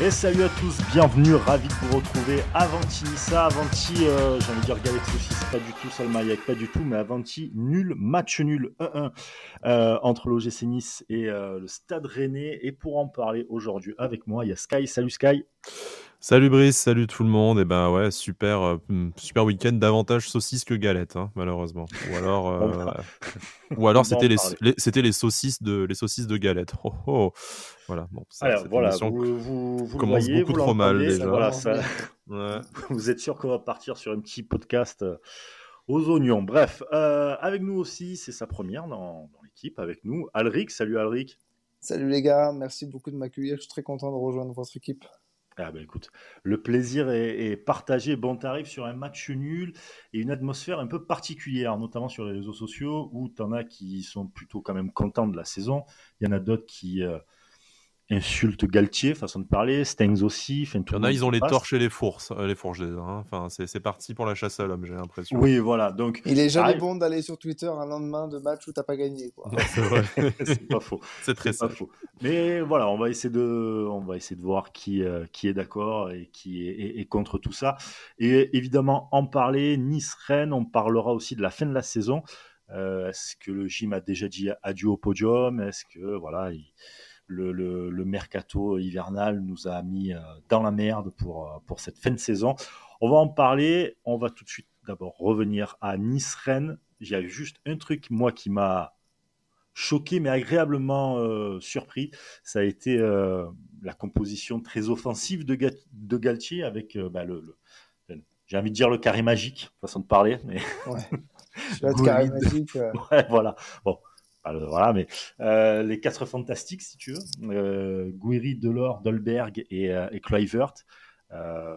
Et salut à tous, bienvenue, ravi de vous retrouver. Avanti Nissa, Avanti, euh, j'ai envie de dire Galaxy aussi, c'est pas du tout Salmaïek, pas du tout, mais Avanti, nul, match nul 1-1 euh, entre l'OGC Nice et euh, le Stade Rennais. Et pour en parler aujourd'hui avec moi, il y a Sky. Salut Sky. Salut Brice, salut tout le monde. Et ben ouais, super, euh, hmm, super week-end, davantage saucisses que galettes, hein, malheureusement. Ou alors, euh, ou alors c'était les, c'était les saucisses de les saucisses de galette. Oh, oh. Voilà. Bon, Alors, voilà, vous, vous, vous commence voyez, beaucoup vous trop mal déjà. Voilà, ça... ouais. Vous êtes sûr qu'on va partir sur un petit podcast euh, aux oignons. Bref, euh, avec nous aussi, c'est sa première dans, dans l'équipe. Avec nous, Alric. Salut Alric. Salut les gars, merci beaucoup de m'accueillir. Je suis très content de rejoindre votre équipe. Ah ben écoute, le plaisir est, partagé. Bon, t'arrives sur un match nul et une atmosphère un peu particulière, notamment sur les réseaux sociaux, où t'en as qui sont plutôt quand même contents de la saison. Il y en a d'autres qui, euh, insulte Galtier, façon de parler, Stengs aussi. Il y en a, ils ont les torches et les fourches, euh, les fourches hein. Enfin, c'est parti pour la chasse à l'homme, j'ai l'impression. Oui, voilà. Donc, il est jamais bon d'aller sur Twitter un lendemain de match où t'as pas gagné. c'est pas faux. C'est très pas faux. Mais voilà, on va essayer de, on va essayer de voir qui, euh, qui est d'accord et qui est, contre tout ça. Et évidemment, en parler, Nice-Rennes, on parlera aussi de la fin de la saison. Euh, est-ce que le gym a déjà dit adieu au podium? Est-ce que voilà, il le, mercato hivernal nous a mis euh, dans la merde pour, euh, pour cette fin de saison. On va en parler. On va tout de suite d'abord revenir à Nice-Rennes. Il y a juste un truc, moi, qui m'a choqué, mais agréablement euh, surpris. Ça a été la composition très offensive de, de Galtier avec bah, le, j'ai envie de dire le carré magique, façon de parler. Mais... Ouais. magique. Ouais, voilà. Bon, voilà, mais euh, les quatre fantastiques, si tu veux, euh, Guiri, Delors, Dolberg et, euh, et Kluivert. Euh,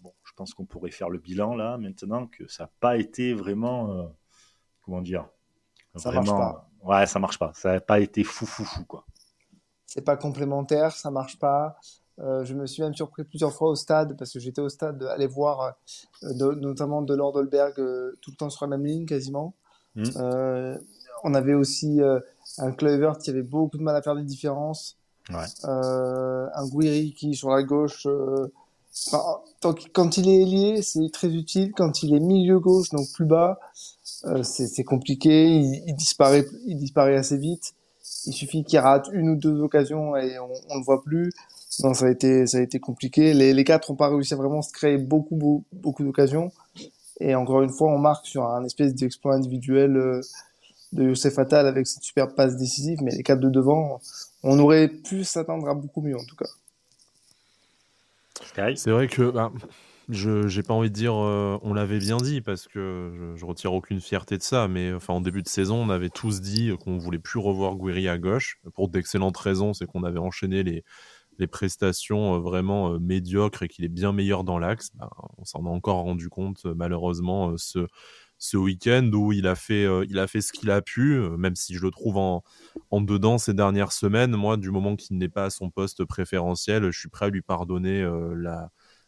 bon, je pense qu'on pourrait faire le bilan là, maintenant que ça n'a pas été vraiment, comment dire, ça vraiment, marche pas. Ouais, ça marche pas. Ça n'a pas été fou, fou, fou, quoi. C'est pas complémentaire, ça marche pas. je me suis même surpris plusieurs fois au stade parce que j'étais au stade aller voir de, notamment Delors Dolberg tout le temps sur la même ligne quasiment. Mmh on avait aussi euh, un Clover qui avait beaucoup de mal à faire des différences. Euh, un Guiri qui, sur la gauche, euh, quand il est lié, c'est très utile. Quand il est milieu gauche, donc plus bas, c'est compliqué. Il, disparaît, il disparaît assez vite. Il suffit qu'il rate une ou deux occasions et on, on le voit plus. Non, ça a été, ça a été compliqué. Les, les quatre n'ont pas réussi à vraiment se créer beaucoup, beaucoup, beaucoup d'occasions. Et encore une fois, on marque sur un espèce d'exploit individuel de Youssef Attal avec cette superbe passe décisive, mais les quatre de devant, on aurait pu s'attendre à beaucoup mieux en tout cas. C'est vrai que bah, je j'ai pas envie de dire euh, on l'avait bien dit parce que je, je, retire aucune fierté de ça, mais enfin en début de saison on avait tous dit qu'on voulait plus revoir Guiri à gauche pour d'excellentes raisons, c'est qu'on avait enchaîné les les prestations euh, vraiment euh, médiocres et qu'il est bien meilleur dans l'axe. Bah, on s'en a encore rendu compte malheureusement ce ce week-end où il a fait, euh, il a fait ce qu'il a pu, euh, même si je le trouve en, dedans ces dernières semaines. Moi, du moment qu'il n'est pas à son poste préférentiel, je suis prêt à lui pardonner euh,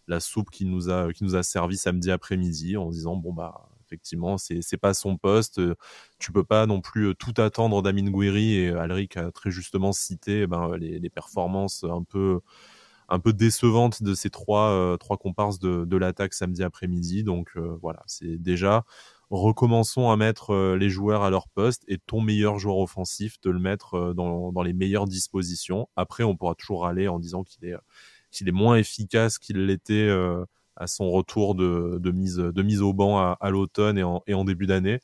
la, soupe qu'il nous a, qui nous a servi samedi après-midi en disant bon bah effectivement c'est c'est pas son poste, tu peux pas non plus tout attendre d'Amin Gouiri et Alric a très justement cité eh ben, les, performances un peu décevantes de ces trois comparses de l'attaque samedi après-midi. Donc voilà, c'est déjà recommençons à mettre euh, les joueurs à leur poste et ton meilleur joueur offensif, de le mettre euh, dans, les meilleures dispositions. Après, on pourra toujours aller en disant qu'il est, qu'il est moins efficace qu'il l'était euh, à son retour de, mise, au banc à, l'automne et en, début d'année.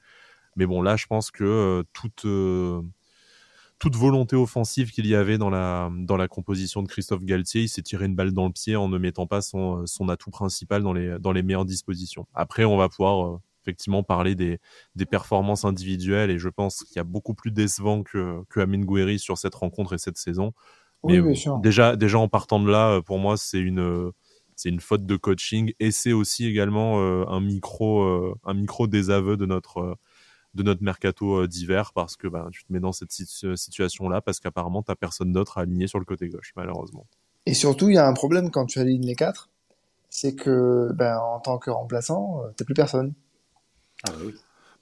Mais bon, là, je pense que toute, volonté offensive qu'il y avait dans la, composition de Christophe Galtier, il s'est tiré une balle dans le pied en ne mettant pas son, atout principal dans les meilleures dispositions. Après, on va pouvoir effectivement parler des, des performances individuelles et je pense qu'il y a beaucoup plus décevant que, que Amin Gouiri sur cette rencontre et cette saison. Mais déjà, déjà en partant de là, pour moi, c'est une, c'est une faute de coaching et c'est aussi également euh, un micro, euh, un micro désaveu de notre, de notre mercato euh, d'hiver parce que ben, tu te mets dans cette situation-là parce qu'apparemment, tu n'as personne d'autre à aligner sur le côté gauche, malheureusement. Et surtout, il y a un problème quand tu alignes les quatre, c'est que ben, en tant que remplaçant, tu n'as plus personne. Ah bah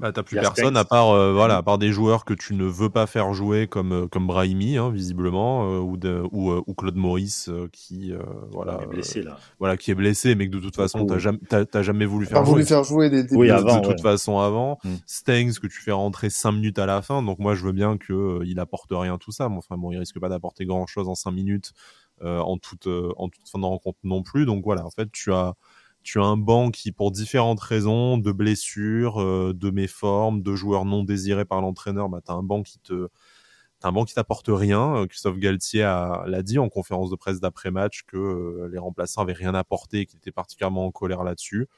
Bah, t'as plus personne à part, euh, voilà, à part des joueurs que tu ne veux pas faire jouer comme, euh, comme Brahimi, hein, visiblement, euh, ou, de, ou, ou, Claude Maurice qui, voilà, est blessé, là. voilà, qui est blessé, mais que de toute façon, t'as jamais, jamais voulu faire jouer. voulu faire jouer des, oui, avant, de, toute façon avant. Mm. Stengs que tu fais rentrer 5 minutes à la fin, donc moi je veux bien que il apporte rien tout ça. Enfin bon, il risque pas d'apporter grand chose en 5 minutes en toute en toute fin de rencontre non plus. Donc voilà, en fait, tu as tu as un banc qui, pour différentes raisons, de blessures, euh, de méformes, de joueurs non désirés par l'entraîneur, bah, tu as un banc qui te un banc qui t'apporte rien. Euh, Christophe Galtier l'a dit en conférence de presse d'après-match que euh, les remplaçants avaient rien apporté et qu'il était particulièrement en colère là-dessus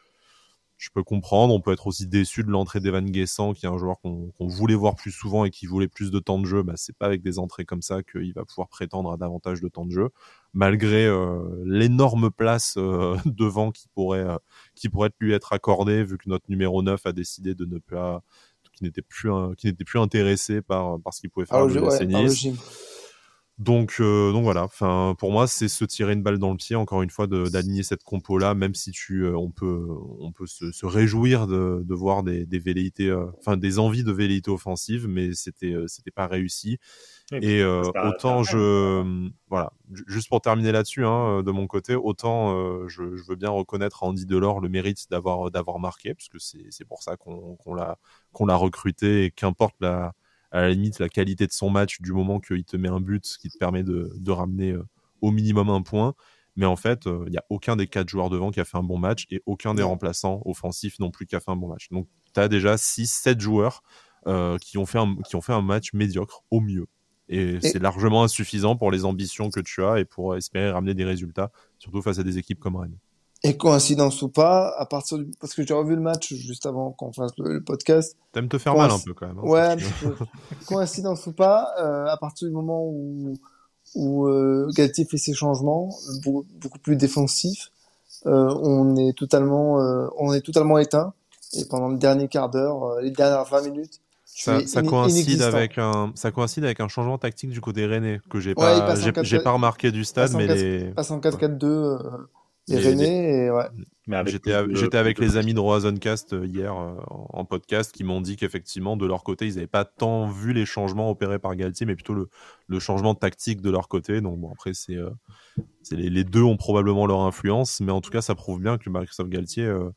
je peux comprendre. On peut être aussi déçu de l'entrée d'Evan Guessant, qui est un joueur qu'on voulait voir plus souvent et qui voulait plus de temps de jeu. Bah, c'est pas avec des entrées comme ça qu'il va pouvoir prétendre à davantage de temps de jeu, malgré euh, l'énorme place euh, devant qui pourrait, euh, qui pourrait lui être accordée, vu que notre numéro 9 a décidé de ne pas, qui n'était plus, qui n'était plus intéressé par, par ce qu'il pouvait faire ah, de ouais, donc, euh, donc voilà. Enfin, pour moi, c'est se tirer une balle dans le pied. Encore une fois, d'aligner cette compo là, même si tu, euh, on peut, on peut se, se réjouir de, de, voir des, des velléités, euh, enfin des envies de velléité offensive, mais c'était, c'était pas réussi. et autant je, voilà, juste pour terminer là-dessus, hein, de mon côté, autant je, je, veux bien reconnaître à Andy Delors le mérite d'avoir, d'avoir marqué, parce que c'est, pour ça qu'on, qu'on l'a, qu'on l'a recruté et qu'importe la à la limite la qualité de son match du moment qu'il te met un but qui te permet de, de ramener euh, au minimum un point. Mais en fait, euh, il n'y a aucun des quatre joueurs devant qui a fait un bon match et aucun des remplaçants offensifs non plus qui a fait un bon match. Donc, tu as déjà 6-7 joueurs euh, qui, ont fait un, qui ont fait un match médiocre au mieux. Et, et... c'est largement insuffisant pour les ambitions que tu as et pour espérer ramener des résultats, surtout face à des équipes comme Rennes. Et coïncidence ou pas, à partir du... parce que j'ai revu le match juste avant qu'on fasse le, podcast. T'aimes te faire mal un peu quand même. Hein, ouais, coïncidence ou pas, euh, à partir du moment où où euh, Galtier fait ses changements, beaucoup, beaucoup plus défensifs, euh, on est totalement euh, on est totalement éteint. Et pendant le dernier quart d'heure, euh, les dernières 20 minutes, ça, ça coïncide avec un ça coïncide avec un changement tactique du côté rennais que j'ai pas j'ai pas remarqué du stade mais 4, les passe en 4-4-2 et René, ouais. J'étais avec, avec les amis de Roazoncast euh, hier euh, en podcast qui m'ont dit qu'effectivement, de leur côté, ils n'avaient pas tant vu les changements opérés par Galtier, mais plutôt le, le changement tactique de leur côté. Donc, bon, après, c'est euh, les, les, deux ont probablement leur influence, mais en tout cas, ça prouve bien que Christophe Galtier, euh,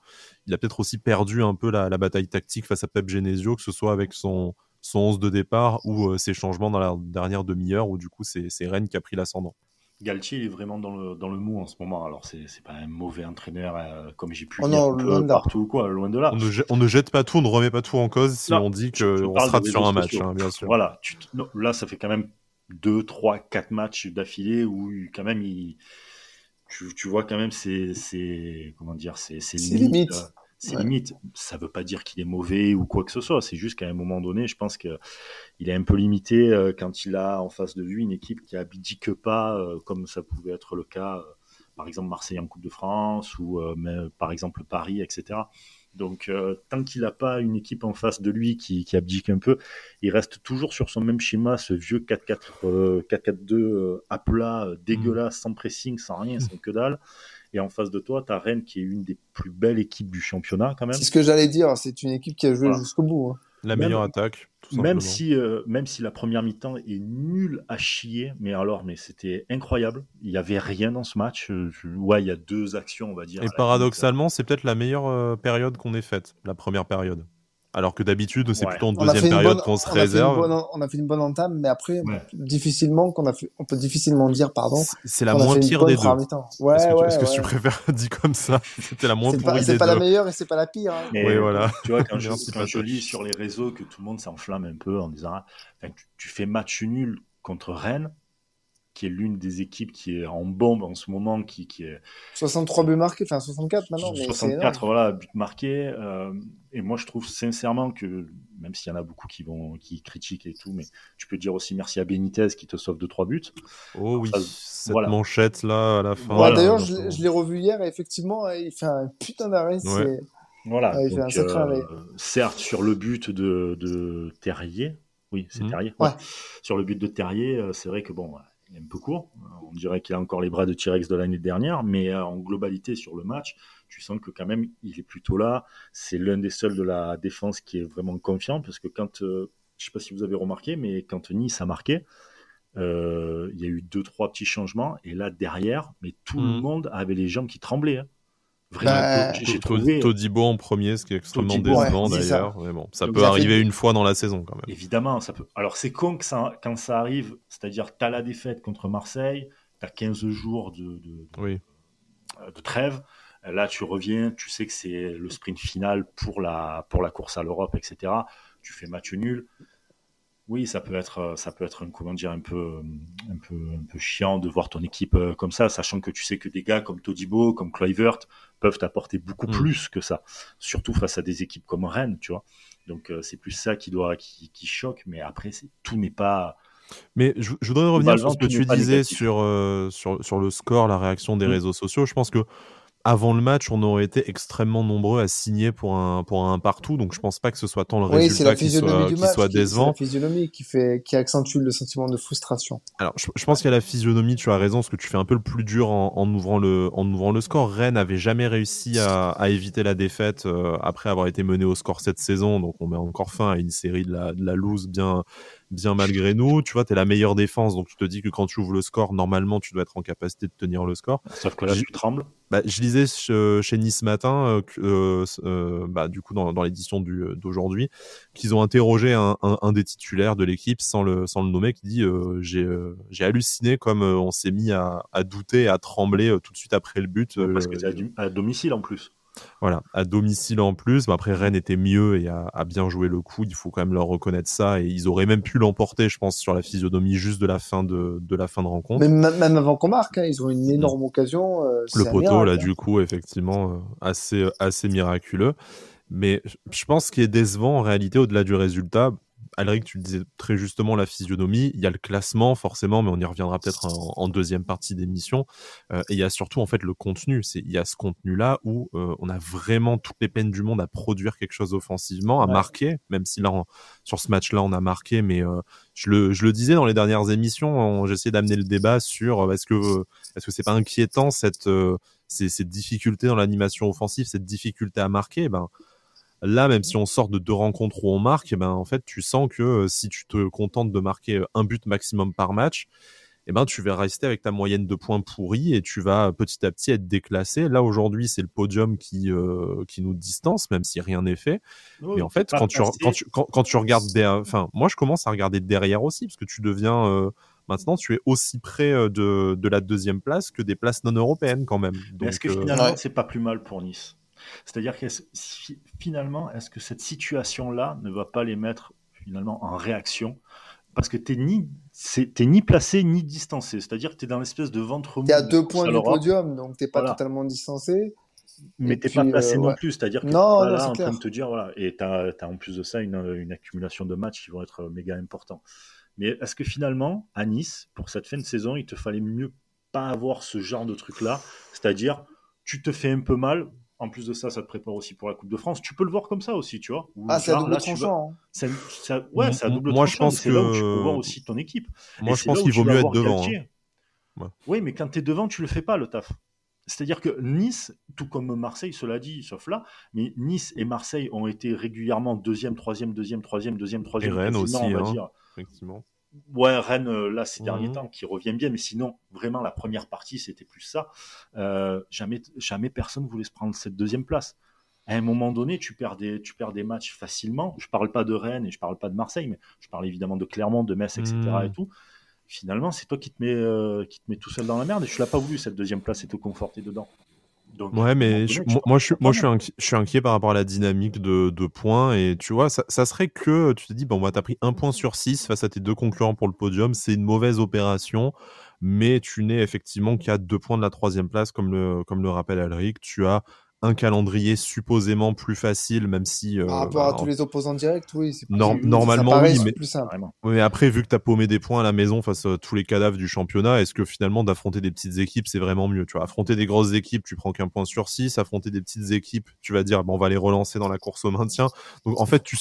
il a peut-être aussi perdu un peu la, la, bataille tactique face à Pep Genesio, que ce soit avec son, son 11 de départ ou euh, ses changements dans la dernière demi-heure, où du coup, c'est Rennes qui a pris l'ascendant. Galtier est vraiment dans le, dans le mou en ce moment. Alors, c'est, c'est pas un mauvais entraîneur euh, comme j'ai pu oh non, dire partout, quoi, loin de là. On ne, jette, on ne, jette pas tout, on ne remet pas tout en cause si non, on dit qu'on sera sur un match, hein, bien sûr. Voilà, tu, non, là, ça fait quand même 2, 3, 4 matchs d'affilée où quand même il, tu, tu vois quand même c'est, c'est comment dire, c'est, c'est limite. Euh, c'est ouais. limite. Ça veut pas dire qu'il est mauvais ou quoi que ce soit. C'est juste qu'à un moment donné, je pense que il est un peu limité euh, quand il a en face de lui une équipe qui abdique pas, euh, comme ça pouvait être le cas, euh, par exemple Marseille en Coupe de France ou mais, par exemple Paris, etc. Donc, euh, tant qu'il n'a pas une équipe en face de lui qui, qui, abdique un peu, il reste toujours sur son même schéma, ce vieux 4-4-2 euh, à plat, dégueulasse, sans pressing, sans rien, sans que dalle. Et en face de toi, tu as Rennes qui est une des plus belles équipes du championnat quand même. C'est ce que j'allais dire, c'est une équipe qui a joué voilà. jusqu'au bout. Hein. La meilleure même, attaque. même si, euh, même si la première mi-temps est nulle à chier, mais alors, mais c'était incroyable. Il n'y avait rien dans ce match. Je, ouais, il y a deux actions, on va dire. Et paradoxalement, c'est peut-être la meilleure euh, période qu'on ait faite, la première période. Alors que d'habitude, c'est ouais. plutôt en deuxième période qu'on se on réserve. Bonne, on a fait une bonne entame, mais après, ouais. difficilement, qu'on a fait, on peut difficilement dire, pardon. C'est la moins pire des deux. Ouais, est-ce que, ouais, est-ce que tu préfères dit comme ça? C'était la moins pourrie C'est pas la meilleure et c'est pas la pire. Hein. Oui, voilà. Tu vois, quand, je, quand je lis sur les réseaux que tout le monde s'enflamme un peu en disant, tu, tu fais match nul contre Rennes, qui est l'une des équipes qui est en bombe en ce moment, qui, qui est 63 buts marqués, enfin 64 maintenant. Mais 64 voilà buts marqués. Euh, et moi je trouve sincèrement que même s'il y en a beaucoup qui vont qui critiquent et tout, mais tu peux dire aussi merci à Benitez qui te sauve de trois buts. Oh oui, enfin, cette voilà. manchette là à la fin. Voilà, D'ailleurs je, je l'ai revu hier et effectivement il fait un putain d'arrêt. Ouais. Voilà. Ouais, il donc, fait un euh, certes sur le but de, de Terrier. Oui, c'est mmh. Terrier. Ouais. Sur le but de Terrier, euh, c'est vrai que bon, il est un peu court. On dirait qu'il a encore les bras de T-Rex de l'année dernière, mais euh, en globalité sur le match, tu sens que quand même, il est plutôt là. C'est l'un des seuls de la défense qui est vraiment confiant, parce que quand, euh, je sais pas si vous avez remarqué, mais quand Nice a marqué, euh, il y a eu deux, trois petits changements, et là, derrière, mais tout le mmh. monde avait les jambes qui tremblaient. Hein. Vraiment, bah, j'ai trouvé Todibo en premier, ce qui est extrêmement décevant d'ailleurs. Mais bon, ça peut arriver une fois dans la saison quand même. Évidemment, ça peut. Alors c'est con que ça, quand ça arrive, c'est-à-dire tu as la défaite contre Marseille, tu as 15 jours de, de, oui. de, trêve. Là, tu reviens, tu sais que c'est le sprint final pour la, pour la course à l'Europe, etc. Tu fais match nul oui, ça peut être, ça peut être comment dire, un peu, un peu, un peu chiant de voir ton équipe euh, comme ça, sachant que tu sais que des gars comme Todibo, comme Kluivert peuvent t'apporter beaucoup mm. plus que ça, surtout face à des équipes comme Rennes, tu vois. Donc euh, c'est plus ça qui doit, qui, qui choque, mais après tout n'est pas. Mais je, voudrais revenir sur ce que tu disais sur, euh, sur, sur le score, la réaction des mm. réseaux sociaux. Je pense que avant le match, on aurait été extrêmement nombreux à signer pour un, pour un partout. Donc, je pense pas que ce soit tant le résultat qui soit, qui soit décevant. C'est la physionomie qui, fait, qui accentue le sentiment de frustration. Alors, je, pense qu'il y a la physionomie, tu as raison, parce que tu fais un peu le plus dur en, en ouvrant, le, en ouvrant le score. Rennes n'avait jamais réussi à, à, éviter la défaite euh, après avoir été mené au score cette saison. Donc, on met encore fin à une série de la, de la loose bien, bien malgré nous. Tu vois, tu es la meilleure défense, donc tu te dis que quand tu ouvres le score, normalement, tu dois être en capacité de tenir le score. Sauf que là, tu trembles. Bah, je lisais chez Nice matin, euh, euh, euh, bah, du coup, dans, dans l'édition d'aujourd'hui, qu'ils ont interrogé un, un, un des titulaires de l'équipe sans le, sans le nommer, qui dit j'ai j'ai halluciné comme on s'est mis à, à douter, à trembler tout de suite après le but. Parce que c'est à, domicile en plus. Voilà, à domicile en plus. après, Rennes était mieux et a, bien joué le coup. Il faut quand même leur reconnaître ça. Et ils auraient même pu l'emporter, je pense, sur la physionomie juste de la fin de, de la fin de rencontre. Mais même avant qu'on marque, hein, ils ont une énorme occasion. Euh, le poteau, là, hein. du coup, effectivement, euh, assez, assez miraculeux. Mais je pense qu'il est décevant en réalité, au-delà du résultat, Alric, tu le disais très justement, la physionomie. Il y a le classement, forcément, mais on y reviendra peut-être en, deuxième partie d'émission. Euh, et il y a surtout, en fait, le contenu. C'est, il y a ce contenu-là où euh, on a vraiment toutes les peines du monde à produire quelque chose offensivement, à marquer, même si là, sur ce match-là, on a marqué, mais euh, je, le, je le disais dans les dernières émissions, j'essayais d'amener le débat sur est-ce que, est-ce que c'est pas inquiétant cette, ces, cette difficulté dans l'animation offensive, cette difficulté à marquer, ben, Là, même si on sort de deux rencontres où on marque, eh ben, en fait, tu sens que euh, si tu te contentes de marquer euh, un but maximum par match, eh ben, tu vas rester avec ta moyenne de points pourris et tu vas petit à petit être déclassé. Là, aujourd'hui, c'est le podium qui, euh, qui nous distance, même si rien n'est fait. Mais en fait, quand tu, quand tu, quand, tu, regardes derrière, enfin, moi, je commence à regarder derrière aussi, parce que tu deviens, maintenant, tu es aussi près de, de la deuxième place que des places non européennes quand même. Est-ce que finalement, c'est pas plus mal pour Nice? C'est-à-dire que finalement, est-ce que cette situation-là ne va pas les mettre finalement en réaction? Parce que tu ni ni placé ni distancé, c'est-à-dire que tu es dans l'espèce de ventre mou. Tu à deux points du podium, donc tu pas totalement distancé. Mais tu pas placé euh, non plus, c'est-à-dire que tu es là en train de te dire, voilà, et tu as, en plus de ça une, une, accumulation de matchs qui vont être méga importants. Mais est-ce que finalement, à Nice, pour cette fin de saison, il te fallait mieux pas avoir ce genre de truc-là, c'est-à-dire tu te fais un peu mal, en plus de ça, ça te prépare aussi pour la Coupe de France. Tu peux le voir comme ça aussi, tu vois. ah, c'est à double tranchant. Hein. Ouais, c'est à double Moi, Je pense c'est là où tu peux voir aussi ton équipe. Moi, je pense qu'il vaut mieux être devant. Hein. Oui, mais quand tu es devant, tu le fais pas, le taf. C'est-à-dire que Nice, tout comme Marseille, cela dit, sauf là, mais Nice et Marseille ont été régulièrement deuxième, troisième, deuxième, troisième, deuxième, troisième. Et Rennes aussi, on va hein, dire. effectivement. Ouais, Rennes, euh, là, ces derniers mhm. temps, qui revient bien, mais sinon, vraiment, la première partie, c'était plus ça. Euh, jamais, jamais personne voulait se prendre cette deuxième place. À un moment donné, tu perds des, tu perds des matchs facilement. Je parle pas de Rennes et je parle pas de Marseille, mais je parle évidemment de Clermont, de Metz, etc. et mhm. tout. Finalement, c'est toi qui te, mets, euh, qui te mets tout seul dans la merde et tu l'as pas voulu, cette deuxième place, et te conforter dedans ouais, mais moi, je, moi, je suis, inquiet, je suis inquiet par rapport à la dynamique de, de points. Et tu vois, ça, ça, serait que tu te dis, bon, bah, t'as pris un point sur six face à tes deux concurrents pour le podium. C'est une mauvaise opération. Mais tu n'es effectivement qu'à deux points de la troisième place, comme le, comme le rappelle Alric. Tu as un calendrier supposément plus facile, même si. Euh, Par rapport à bah, tous les opposants directs, oui. normalement, oui, mais, plus simple. mais après, vu que tu as paumé des points à la maison face à tous les cadavres du championnat, est-ce que finalement d'affronter des petites équipes, c'est vraiment mieux Tu vois, affronter des grosses équipes, tu prends qu'un point sur six. Affronter des petites équipes, tu vas dire, bon, on va les relancer dans la course au maintien. Donc, en fait, tu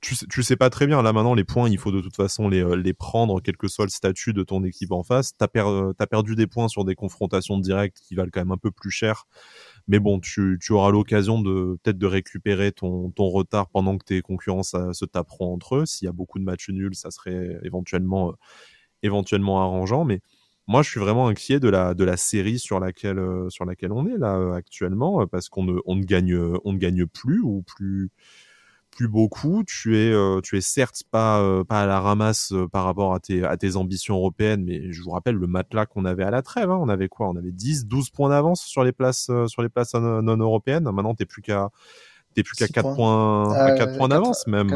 tu sais, sais pas très bien. Là maintenant, les points, il faut de toute façon les, euh, les prendre, quel que soit le statut de ton équipe en face. T'as per, as perdu des points sur des confrontations directes qui valent quand même un peu plus cher. Mais bon, tu, auras l'occasion de peut-être de récupérer ton, retard pendant que tes concurrents se taperont entre eux. S'il y a beaucoup de matchs nuls, ça serait éventuellement, euh, éventuellement arrangeant. Mais moi, je suis vraiment inquiet de la, de la série sur laquelle, euh, sur laquelle on est là euh, actuellement, parce qu'on ne, on ne, gagne, on ne gagne plus ou plus, plus beaucoup. Tu es, tu es certes pas, pas à la ramasse par rapport à tes, à tes ambitions européennes, mais je vous rappelle le matelas qu'on avait à la trêve. Hein. On avait quoi? On avait 10, 12 points d'avance sur les places, sur les places non, européennes. Maintenant, t'es plus qu'à t'es plus qu'à 4 points, à 4 points d'avance même.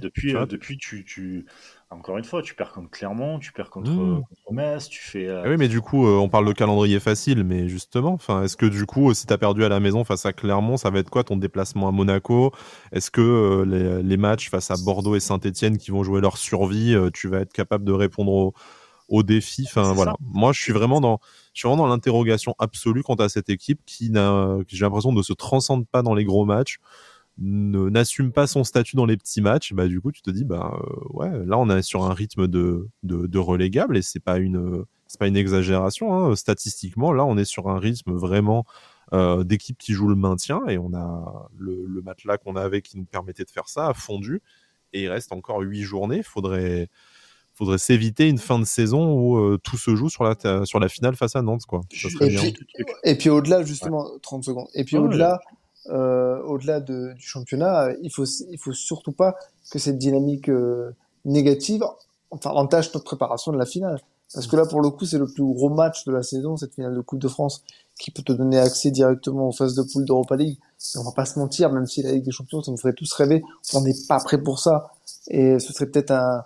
depuis, depuis tu, tu, encore une fois, tu perds contre Clermont, tu perds contre, mmh. Metz, tu fais. Euh, ah oui, mais du coup, euh, on parle de calendrier facile, mais justement, enfin, est-ce que du coup, si tu as perdu à la maison face à Clermont, ça va être quoi ton déplacement à Monaco? Est-ce que euh, les, matchs face à Bordeaux et Saint-Etienne qui vont jouer leur survie, tu vas être capable de répondre aux, défis Enfin, voilà. Moi, je suis vraiment dans, je suis vraiment dans l'interrogation absolue quant à cette équipe qui n'a, j'ai l'impression, ne se transcende pas dans les gros matchs n'assume pas son statut dans les petits matchs, bah du coup tu te dis bah euh, ouais là on est sur un rythme de, de, relégable et c'est pas une c'est pas une exagération hein. statistiquement là on est sur un rythme vraiment euh, d'équipe qui joue le maintien et on a le, le matelas qu'on avait qui nous permettait de faire ça a fondu et il reste encore huit journées. Faudrait faudrait s'éviter une fin de saison où euh, tout se joue sur la sur la finale face à Nantes quoi. Et, puis, au-delà justement 30 secondes. Et puis au-delà euh, au-delà du championnat, il faut il faut surtout pas que cette dynamique euh, négative enfin entache notre préparation de la finale. Parce que là, pour le coup, c'est le plus gros match de la saison, cette finale de Coupe de France, qui peut te donner accès directement aux phases de poule d'Europa League. Et on va pas se mentir, même si la Ligue des Champions, ça nous ferait tous rêver, on n'est pas prêt pour ça. Et ce serait peut-être un,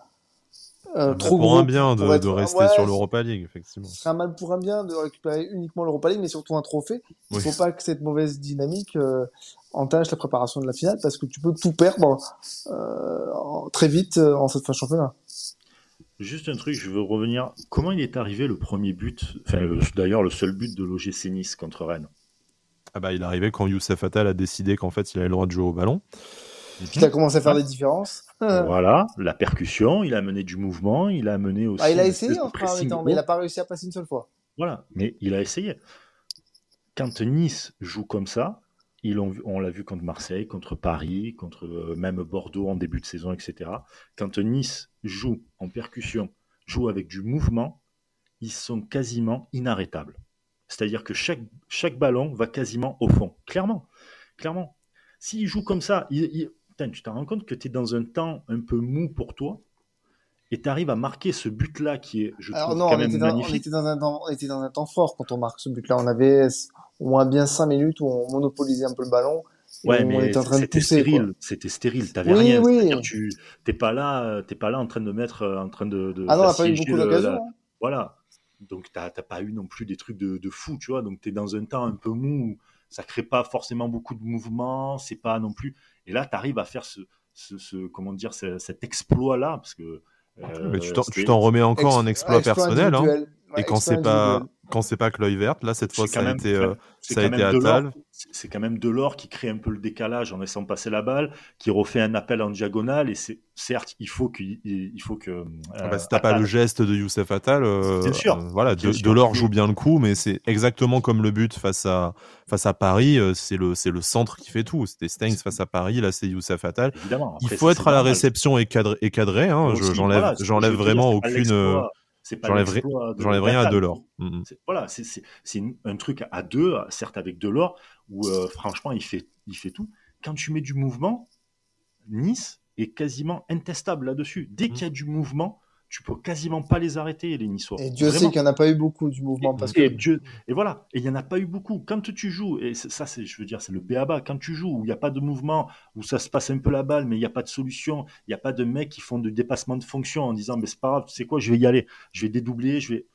euh, trop pour un bien de, de rester sur l'Europa League, effectivement. C'est un mal pour un bien de récupérer uniquement l'Europa League, mais surtout un trophée. Il ne faut pas que cette mauvaise dynamique euh, entache la préparation de la finale, parce que tu peux tout perdre euh, très vite euh, en cette fin de championnat. Juste un truc, je veux revenir. Comment il est arrivé le premier but, enfin d'ailleurs le seul but de l'OGC Nice contre Rennes? Ah bah, Il est arrivé quand Youssef Attal a décidé qu'en fait il avait le droit de jouer au ballon. Il a commencé à faire des différences. voilà, la percussion, il a mené du mouvement, il a mené aussi. Ah, il a essayé en mais il n'a pas réussi à passer une seule fois. Voilà, mais il a essayé. Quand Nice joue comme ça, on l'a vu contre Marseille, contre Paris, contre euh, même Bordeaux en début de saison, etc. Quand Nice joue en percussion, joue avec du mouvement, ils sont quasiment inarrêtables. C'est-à-dire que chaque, chaque ballon va quasiment au fond. Clairement. Clairement. S'ils jouent comme ça, tu te rends compte que tu es dans un temps un peu mou pour toi et tu arrives à marquer ce but-là qui est, je trouve, quand même magnifique. On était, dans un temps, on était dans un temps fort quand on marque ce but-là. On avait au moins bien 5 minutes où on monopolisait un peu le ballon. Ouais, mais c'était stérile. C'était stérile. T'avais rien. Oui. Tu t'es pas là, t'es pas là en train de mettre, euh, en train de. de ah non, on n'a pas eu beaucoup d'occasions. Hein. Voilà. Donc t'as pas eu non plus des trucs de, de fou, tu vois. Donc t'es dans un temps un peu mou. Où ça crée pas forcément beaucoup de mouvements. C'est pas non plus. Et là, tu arrives à faire ce, ce, comment dire, cet exploit-là, parce que. Euh, tu t'en remets encore un exploit, personnel. Hein. Et quand c'est pas quand c'est pas que l'œil verte, là cette fois ça a été euh, ça a été Atal c'est quand même Delors qui crée un peu le décalage en laissant passer la balle, qui refait un appel en diagonale. Et c'est certes, il faut qu'il il faut que. Euh, ah bah, si t'as pas le geste de Youssef Attal, euh, sûr. Euh, voilà, Delors joue bien le coup, mais c'est exactement comme le but face à face à Paris. Euh, c'est le c'est le centre qui fait tout. C'était Steins face à Paris, là c'est Youssef Attal. il faut être à la réception et cadré. Et cadré hein. J'enlève j'enlève vraiment aucune. J'enlève rien à Delors. Mm, mm. Voilà, c'est un truc à deux, certes avec Delors, où euh, franchement il fait, il fait tout. Quand tu mets du mouvement, Nice est quasiment intestable là-dessus. Dès mm. qu'il y a du mouvement, tu peux quasiment pas les arrêter, les Niçois. Et Dieu sait qu'il n'y en a pas eu beaucoup du mouvement. Parce et, que... Dieu, et voilà, et il n'y en a pas eu beaucoup. Quand tu joues, et ça, c'est, je veux dire, c'est le béaba, quand tu joues, où il n'y a pas de mouvement, où ça se passe un peu la balle, mais il n'y a pas de solution, il n'y a pas de mecs qui font du dépassement de fonction en disant, mais c'est pas grave, tu sais quoi, je vais y aller, je vais dédoubler, je vais.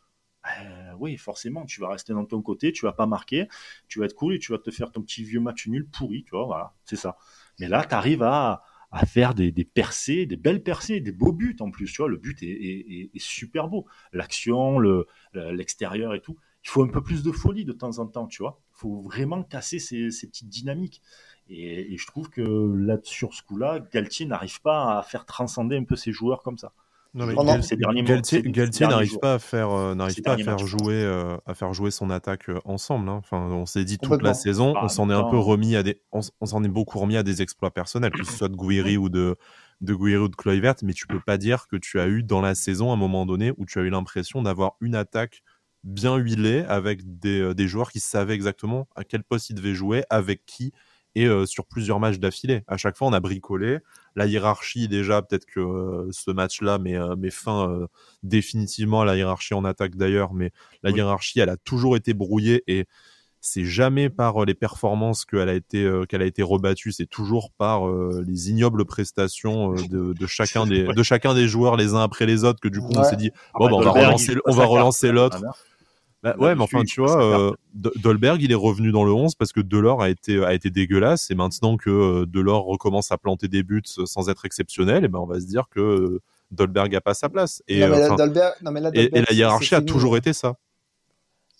Euh, oui, forcément, tu vas rester dans ton côté, tu vas pas marquer, tu vas être cool et tu vas te faire ton petit vieux match nul pourri, tu vois, voilà, c'est ça. Mais là, tu arrives à, à faire des, percées, des belles percées, des beaux buts en plus. Tu vois, le but est, super beau. L'action, le, l'extérieur et tout. Il faut un peu plus de folie de temps en temps, tu vois. Il faut vraiment casser ces, petites dynamiques. Et, je trouve que là, sur ce coup-là, Galtier n'arrive pas à faire transcender un peu ses joueurs comme ça. Non, mais Galtier, n'arrive pas à faire, euh, n'arrive pas à faire jouer, euh, à faire jouer son attaque euh, ensemble. Hein. Enfin, on s'est dit toute la saison, on s'en est un peu remis à des, on, s'en est beaucoup remis à des exploits personnels, que ce soit de Guiri ou de de Guiri ou de Kluivert, mais tu peux pas dire que tu as eu dans la saison un moment donné où tu as eu l'impression d'avoir une attaque bien huilée avec des, des joueurs qui savaient exactement à quel poste ils devaient jouer, avec qui et sur plusieurs matchs d'affilée. À chaque fois, on a bricolé. La hiérarchie, déjà, peut-être que ce match-là met, met fin définitivement à la hiérarchie en attaque d'ailleurs, mais la hiérarchie, elle a toujours été brouillée et c'est jamais par les performances qu'elle a été qu'elle a été rebattue, c'est toujours par les ignobles prestations de, de, chacun des de chacun des joueurs les uns après les autres que du coup on s'est dit ah bon bah, on va relancer on va relancer l'autre. Bah, ouais, mais enfin, tu vois, euh, Dolberg, il est revenu dans le 11 parce que Delors a été, a été dégueulasse. Et maintenant que euh, Delors recommence à planter des buts sans être exceptionnel, et ben, on va se dire que euh, Dolberg a pas sa place. Et, et, la hiérarchie a toujours été ça.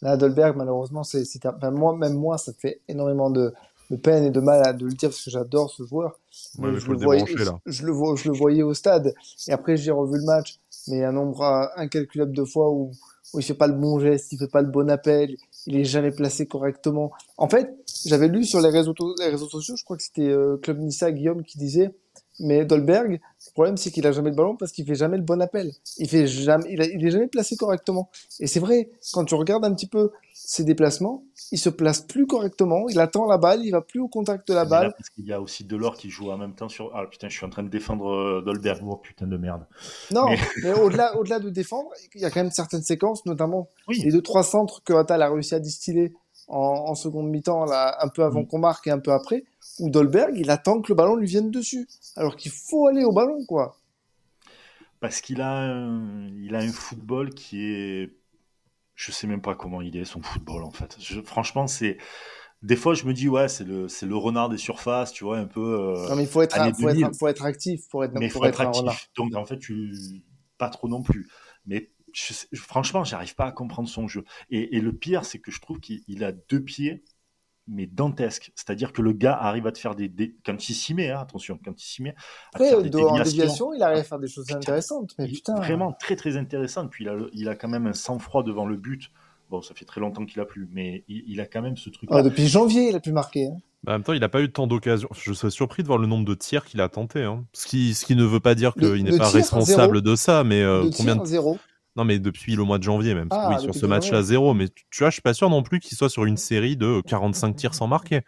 Là, Dolberg, malheureusement, c'est, moi, même moi, ça fait énormément de, de peine et de mal à de le dire parce que j'adore ce joueur. je, le voyais, je, le vois, je le voyais au stade et après j'ai revu le match, mais un nombre incalculable de fois où où il fait pas le bon geste, il fait pas le bon appel, il est jamais placé correctement. En fait, j'avais lu sur les réseaux, les réseaux sociaux, je crois que c'était euh, Club Nissa Guillaume qui disait, mais Dolberg, le problème c'est qu'il a jamais le ballon parce qu'il fait jamais le bon appel. Il fait jamais, il, il est jamais placé correctement. Et c'est vrai, quand tu regardes un petit peu ses déplacements, il se place plus correctement, il attend la balle, il va plus au contact de la balle. parce qu'il y a aussi Delors qui joue en même temps sur. Ah putain, je suis en train de défendre euh, Dolberg. Oh putain de merde. Non, mais, au-delà, au-delà de défendre, il y a quand même certaines séquences, notamment les deux trois centres que Atal a réussi à distiller en, seconde mi-temps, là, un peu avant mm. qu'on marque et un peu après, où Dolberg, il attend que le ballon lui vienne dessus, alors qu'il faut aller au ballon, quoi. Parce qu'il a, il a un football qui est je sais même pas comment il est son football en fait. franchement, c'est des fois je me dis ouais c'est le c'est le renard des surfaces, tu vois un peu. Euh, non mais il faut être faut être, faut être actif pour être mais pour être, actif. Donc en fait tu pas trop non plus. Mais je, franchement j'arrive pas à comprendre son jeu. Et, et le pire c'est que je trouve qu'il a deux pieds mais dantesque. C'est-à-dire que le gars arrive à te faire des, des... quand il s'y met, hein, attention, quand il s'y met. Après, en déviation, il arrive à faire des choses intéressantes. Mais putain. Vraiment très très intéressantes. Puis il a, il a quand même un sang-froid devant le but. Bon, ça fait très longtemps qu'il a plus, mais il, a quand même ce truc. -là. depuis janvier, il a pu marquer. Hein. Bah, en même temps, il n'a pas eu tant d'occasions. Je serais surpris de voir le nombre de tirs qu'il a tenté. Hein. Ce, qui, ce qui ne veut pas dire qu'il n'est pas responsable de ça, mais euh, combien de zéro. Non, mais depuis le mois de janvier même. Ah, oui, sur ce match-là, zéro. Mais tu vois, je suis pas sûr non plus qu'il soit sur une série de 45 tirs sans marquer.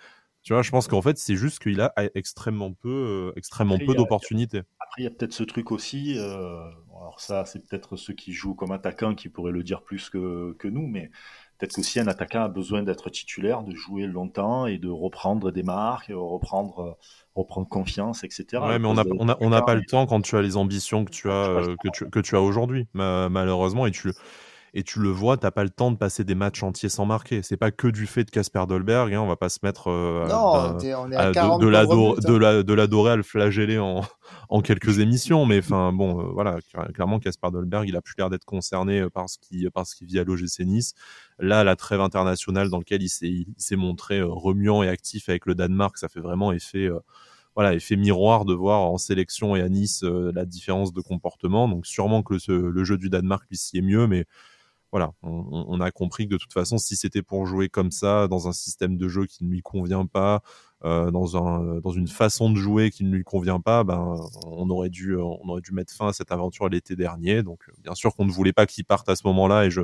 Tu vois, je pense qu'en fait, c'est juste qu'il a extrêmement peu, euh, extrêmement peu d'opportunités. Après, il y a peut-être ce truc aussi. Euh, alors ça, c'est peut-être ceux qui jouent comme attaquants qui pourraient le dire plus que, que nous, mais peut-être qu'aussi un attaquant a besoin d'être titulaire, de jouer longtemps et de reprendre des marques, reprendre, reprendre confiance, etc. Ouais, mais on n'a on a, on a pas le temps quand tu as les ambitions que tu as, euh, que tu, que tu as aujourd'hui, malheureusement, et tu et tu le vois, t'as pas le temps de passer des matchs entiers sans marquer. C'est pas que du fait de Casper Dolberg, hein, on va pas se mettre euh, de, l'adorer à le flageller en, en quelques émissions, mais enfin bon, euh, voilà, clairement Casper Dolberg, il a plus l'air d'être concerné euh, par ce qui parce qu'il vit à l'OGC Nice. Là, la trêve internationale dans laquelle il s'est montré remuant et actif avec le Danemark, ça fait vraiment effet voilà, effet miroir de voir en sélection et à Nice la différence de comportement. Donc sûrement que le, le jeu du Danemark lui s'y est mieux, mais voilà, on, a compris que de toute façon, si c'était pour jouer comme ça, dans un système de jeu qui ne lui convient pas, euh, dans, un, dans une façon de jouer qui ne lui convient pas, ben, on, aurait dû, on aurait dû mettre fin à cette aventure l'été dernier. Donc, bien sûr qu'on ne voulait pas qu'il parte à ce moment-là et je,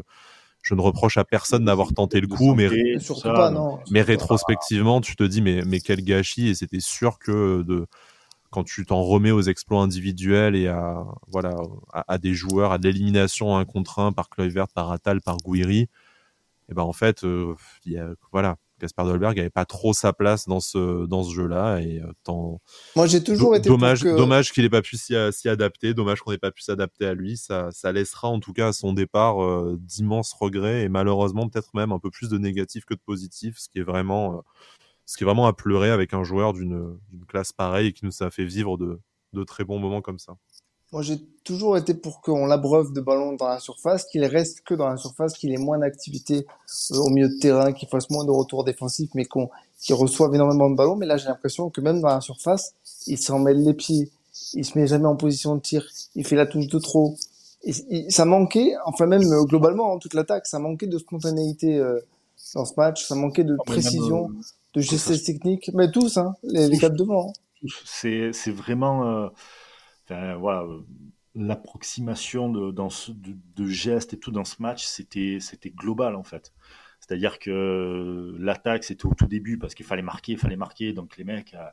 je ne reproche à personne d'avoir tenté le coup, mais, mais rétrospectivement, tu te dis, mais, mais quel gâchis, et c'était sûr que de, quand tu t'en remets aux exploits individuels et à voilà à, des joueurs, à de l'élimination un contre un par Kluivert, par Atal, par Guiri, et eh ben en fait, euh, y a, voilà, Gaspard Dolberg avait pas trop sa place dans ce dans ce jeu-là et euh, tant. Moi, j'ai toujours été dommage dommage qu'il ait pas pu s'y adapter, dommage qu'on n'ait pas pu s'adapter à lui. Ça ça laissera en tout cas à son départ euh, d'immenses regrets et malheureusement peut-être même un peu plus de négatifs que de positifs, ce qui est vraiment ce qui est vraiment à pleurer avec un joueur d'une classe pareille et qui nous a fait vivre de, de très bons moments comme ça. Moi, j'ai toujours été pour qu'on l'abreuve de ballons dans la surface, qu'il reste que dans la surface, qu'il ait moins d'activité euh, au milieu de terrain, qu'il fasse moins de retours défensifs, mais qu'on qu'il reçoive énormément de ballons. Mais là, j'ai l'impression que même dans la surface, il s'en mêle les pieds, il se met jamais en position de tir, il fait la touche de trop. Et, ça manquait, enfin même euh, globalement, hein, toute l'attaque, ça manquait de spontanéité euh, dans ce match, ça manquait de précision, de gestes techniques, mais tous, hein, les, les quatre devant. Hein. C'est vraiment voilà, l'approximation de, gestes et tout dans ce match, c'était, global en fait. C'est-à-dire que l'attaque, c'était au tout début parce qu'il fallait marquer, il fallait marquer. Donc les mecs, euh,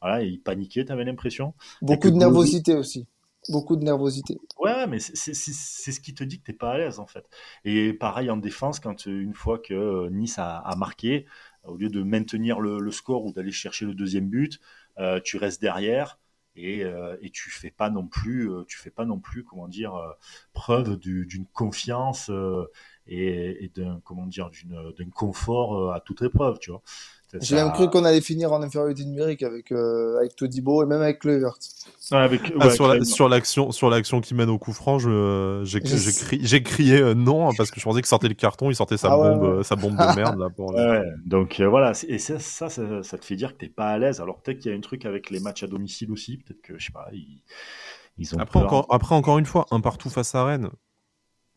voilà, ils paniquaient, tu avais l'impression. Beaucoup de nervosité aussi. Beaucoup de nervosité. Ouais, mais c'est ce qui te dit que tu n'es pas à l'aise en fait. Et pareil en défense, quand une fois que Nice a, marqué, au lieu de maintenir le, score ou d'aller chercher le deuxième but, euh, tu restes derrière et, euh, et tu fais pas non plus, euh, tu fais pas non plus, comment dire, euh, preuve d'une confiance et, et d'un comment dire, d'un confort à toute épreuve, tu vois. J'ai même cru qu'on allait finir en infériorité numérique avec, euh, avec Todibo et même avec Kluivert. avec, ah, sur, l'action, sur l'action qui mène au coup franc, j'ai, crié euh, non hein, parce que je pensais qu'il sortait le carton, il sortait sa ah bombe, euh, sa bombe de merde là pour. donc voilà, et ça, ça, ça, te fait dire que t'es pas à l'aise. Alors peut-être qu'il y a un truc avec les matchs à domicile aussi, peut-être que je sais pas, ils, ont après encore, après encore une fois, un partout face à Rennes.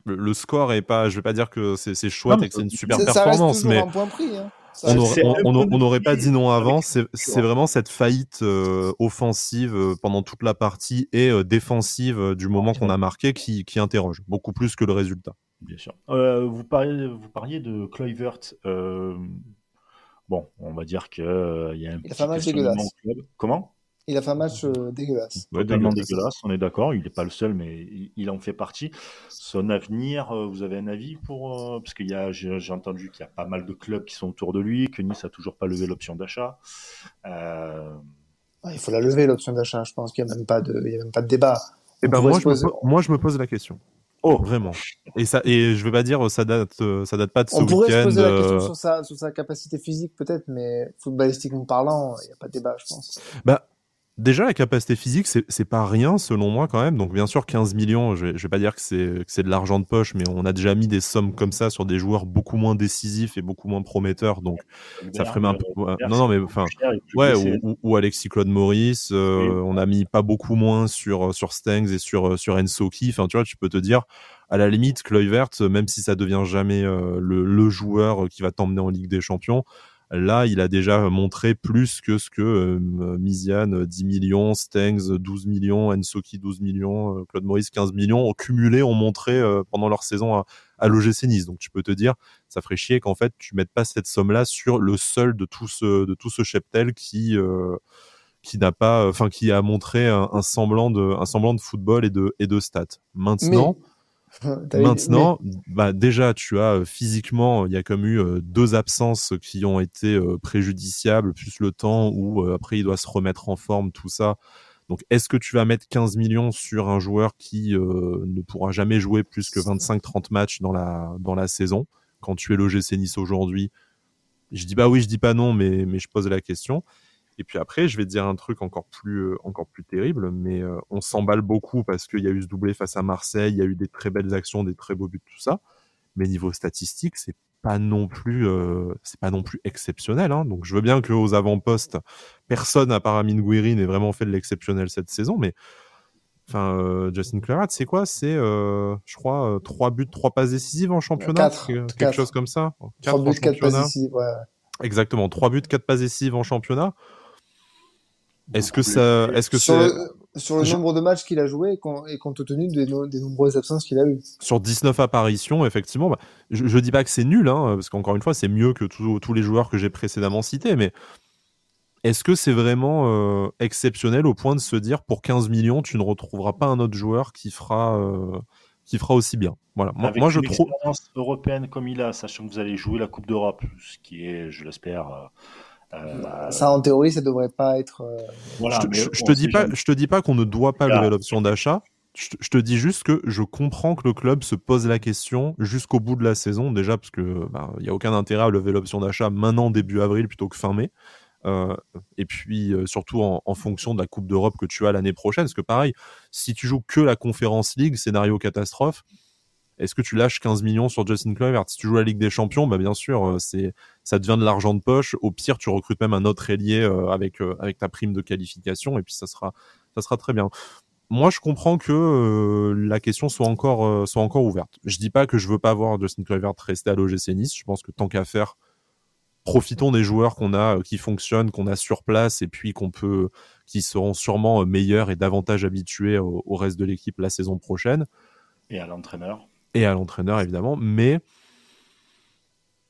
Le, score est pas, je vais pas dire que c'est, chouette et que c'est une super performance, mais. Un point pris, hein on n'aurait pas dit non avant. C'est vraiment cette faillite euh, offensive euh, pendant toute la partie et euh, défensive du moment qu'on a marqué qui, interroge beaucoup plus que le résultat. Bien sûr. vous, parliez, vous parliez de Kluivert. bon, on va dire qu'il y a un petit club. Comment? Il a fait un match euh, dégueulasse. Totalement dégueulasse, on est d'accord. Il n'est pas le seul, mais il, en fait partie. Son avenir, euh, vous avez un avis pour euh, Parce qu'il y a, j'ai entendu qu'il y a pas mal de clubs qui sont autour de lui, que Nice a toujours pas levé l'option d'achat. il faut la lever l'option d'achat. Je pense qu'il n'y a même pas de, il y a même pas de débat. Et eh ben moi, je me, moi, je me pose la question. Oh, vraiment. Et ça, et je veux pas dire, ça date, ça date pas de ce week-end. On pourrait se poser la question sur sa, sur sa capacité physique peut-être, mais footballistiquement parlant, il n'y a pas de débat, je pense. Bah, Déjà, la capacité physique, c'est pas rien selon moi quand même. Donc, bien sûr, 15 millions, je vais, vais pas dire que c'est de l'argent de poche, mais on a déjà mis des sommes comme ça sur des joueurs beaucoup moins décisifs et beaucoup moins prometteurs. Donc, ça ferait un peu. non, non, mais enfin, ouais, ou, Alexis Claude Maurice. Euh, on a mis pas beaucoup moins sur sur Stengs et sur sur Ensoki. Enfin, tu vois, tu peux te dire, à la limite, Kluivert, même si ça devient jamais euh, le, le joueur qui va t'emmener en Ligue des Champions Là, il a déjà montré plus que ce que euh, Miziane 10 millions, Stengs 12 millions, Ensoki 12 millions, euh, Claude Maurice 15 millions, au cumulé ont montré euh, pendant leur saison à, à l'OGC Nice. Donc tu peux te dire, ça ferait chier qu'en fait tu mettes pas cette somme-là sur le seul de tout ce de tout ce cheptel qui qui n'a pas, enfin qui a montré un, semblant de un semblant de football et de et de stats. Maintenant. Maintenant, bah déjà, tu as euh, physiquement, il y a comme eu euh, deux absences qui ont été euh, préjudiciables, plus le temps où après il doit se remettre en forme, tout ça. Donc, est-ce que tu vas mettre 15 millions sur un joueur qui ne pourra jamais jouer plus que 25-30 matchs dans la, dans la saison? Quand tu es le GC Nice aujourd'hui Je dis pas oui, je dis pas non, mais, mais je pose la question. Et puis après, je vais dire un truc encore plus, euh, encore plus terrible, mais euh, on s'emballe beaucoup parce qu'il y a eu ce doublé face à Marseille, il y a eu des très belles actions, des très beaux buts, tout ça. Mais niveau statistique, c'est pas non plus, euh, c'est pas non plus exceptionnel. Hein. Donc je veux bien que aux avant-postes, personne à part Amine Gouiri n'ait vraiment fait de l'exceptionnel cette saison, mais Enfin, Justin Clarat, c'est quoi? C'est, je crois, trois buts, trois passes décisives en championnat, quelque chose comme ça? Trois buts, quatre passes décisives. Ouais. Exactement, trois buts, quatre passes décisives en championnat. Est-ce que ça, est-ce que sur le, sur le nombre de matchs qu'il a joué et, compte tenu des, des nombreuses absences qu'il a eues Sur 19 apparitions, effectivement, bah, je, je dis pas que c'est nul, hein, parce qu'encore une fois, c'est mieux que tous les joueurs que j'ai précédemment cités, mais est-ce que c'est vraiment euh, exceptionnel au point de se dire pour 15 millions, tu ne retrouveras pas un autre joueur qui fera, euh, qui fera aussi bien? Voilà. moi, je trouve européenne comme il a, sachant que vous allez jouer la Coupe d'Europe, ce qui est, je l'espère. Euh, euh, bah, ça, en théorie, ça devrait pas être. Euh, voilà, je, te, te dis pas, je te dis pas qu'on ne doit pas lever l'option d'achat. Je, te dis juste que je comprends que le club se pose la question jusqu'au bout de la saison, déjà parce que bah, il y a aucun intérêt à lever l'option d'achat maintenant début avril plutôt que fin mai. et puis surtout en, fonction de la Coupe d'Europe que tu as l'année prochaine. Parce que pareil, si tu joues que la Conférence League, scénario catastrophe, est-ce que tu lâches 15 millions sur Justin Kluivert? Si tu joues la Ligue des Champions, bah bien sûr, c'est ça devient de l'argent de poche. Au pire, tu recrutes même un autre ailier avec avec ta prime de qualification et puis ça sera ça sera très bien moi, je comprends que euh, la question soit encore, euh, soit encore ouverte. Je dis pas que je veux pas voir Justin Kluivert rester à l'OGC Nice. Je pense que tant qu'à faire, profitons des joueurs qu'on a, euh, qui fonctionnent, qu'on a sur place, et puis qu'on peut, qui seront sûrement meilleurs et davantage habitués au reste de l'équipe la saison prochaine. Et à l'entraîneur. Et à l'entraîneur, évidemment. Mais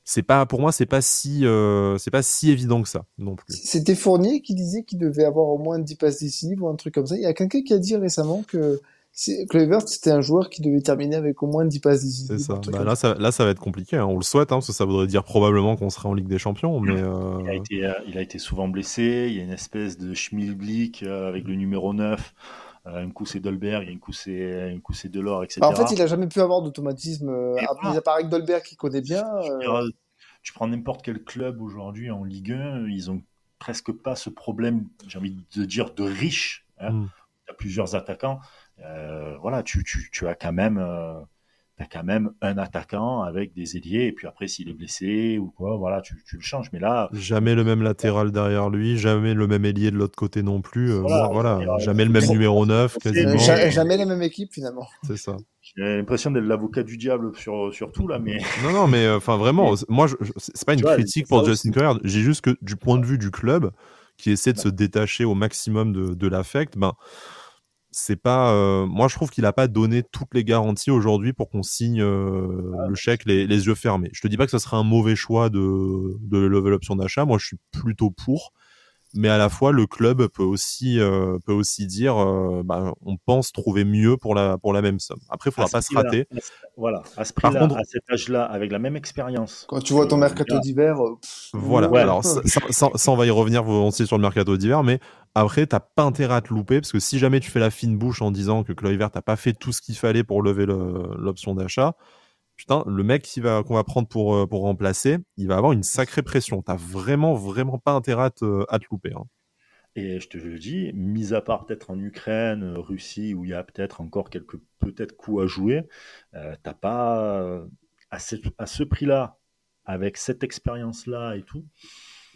c'est pas pour moi c'est pas si euh, c'est pas si évident que ça non plus. C'était Fournier qui disait qu'il devait avoir au moins 10 passes décisives ou un truc comme ça. Il y a quelqu'un qui a dit récemment que Kluivert c'était un joueur qui devait terminer avec au moins 10 passes décisives. C'est ça. Bah, là, ça. là ça va être compliqué. Hein. On le souhaite hein, parce que ça voudrait dire probablement qu'on serait en Ligue des Champions. Mais euh, il, a été, euh, il a été souvent blessé. Il y a une espèce de schmilblick avec le numéro 9 un coup c'est Dolberg, un coup c'est un coup c'est Delors, etc. Bah, en fait, il a jamais pu avoir d'automatisme. Euh, à part avec Dolberg qui connaît bien. Euh. Tu prends n'importe quel club aujourd'hui en Ligue 1, ils ont presque pas ce problème, j'ai envie de dire, de riche. Hein. Mm. Tu as plusieurs attaquants. Euh, voilà, tu, tu, tu, as quand même tu as quand même un attaquant avec des ailiers, et puis après, s'il est blessé ou quoi, voilà, tu, tu, le changes. Mais là. Jamais le même latéral derrière lui, jamais le même ailier de l'autre côté non plus. Euh, voilà, jamais le même numéro 9, quasiment. Jamais la même équipe, finalement. C'est ça. J'ai l'impression d'être l'avocat du diable sur, sur tout, là, mais. Non, non, mais enfin, vraiment, moi, je, c'est pas une critique pour Justin Kerr. J'ai juste que du point de vue du club, qui essaie de se détacher au maximum de, de l'affect, ben c'est pas. Euh, moi, je trouve qu'il n'a pas donné toutes les garanties aujourd'hui pour qu'on signe euh, ah le chèque les, yeux fermés. Je te dis pas que ce serait un mauvais choix de, de level option d'achat. Moi, je suis plutôt pour mais à la fois le club peut aussi euh, peut aussi dire euh, bah, on pense trouver mieux pour la pour la même somme. Après, il faudra pas se rater. voilà, à ce prix-là, à cet âge-là, avec la même expérience. Quand tu vois ton mercato d'hiver. Euh, voilà. Alors ça, on va y revenir volontiers sur le mercato d'hiver, mais après, t'as pas intérêt à te louper parce que si jamais tu fais la fine bouche en disant que Kluivert n'a pas fait tout ce qu'il fallait pour lever l'option d'achat, putain, le mec qu'on va, qu'on va prendre pour, euh, pour remplacer, il va avoir une sacrée pression. T'as vraiment, vraiment pas intérêt à te, louper. Hein. Et je te le dis, mis à part peut-être en Ukraine, euh, Russie, où il y a peut-être encore quelques peut-être coups à jouer, euh, t'as pas à, ce prix-là, avec cette expérience-là et tout,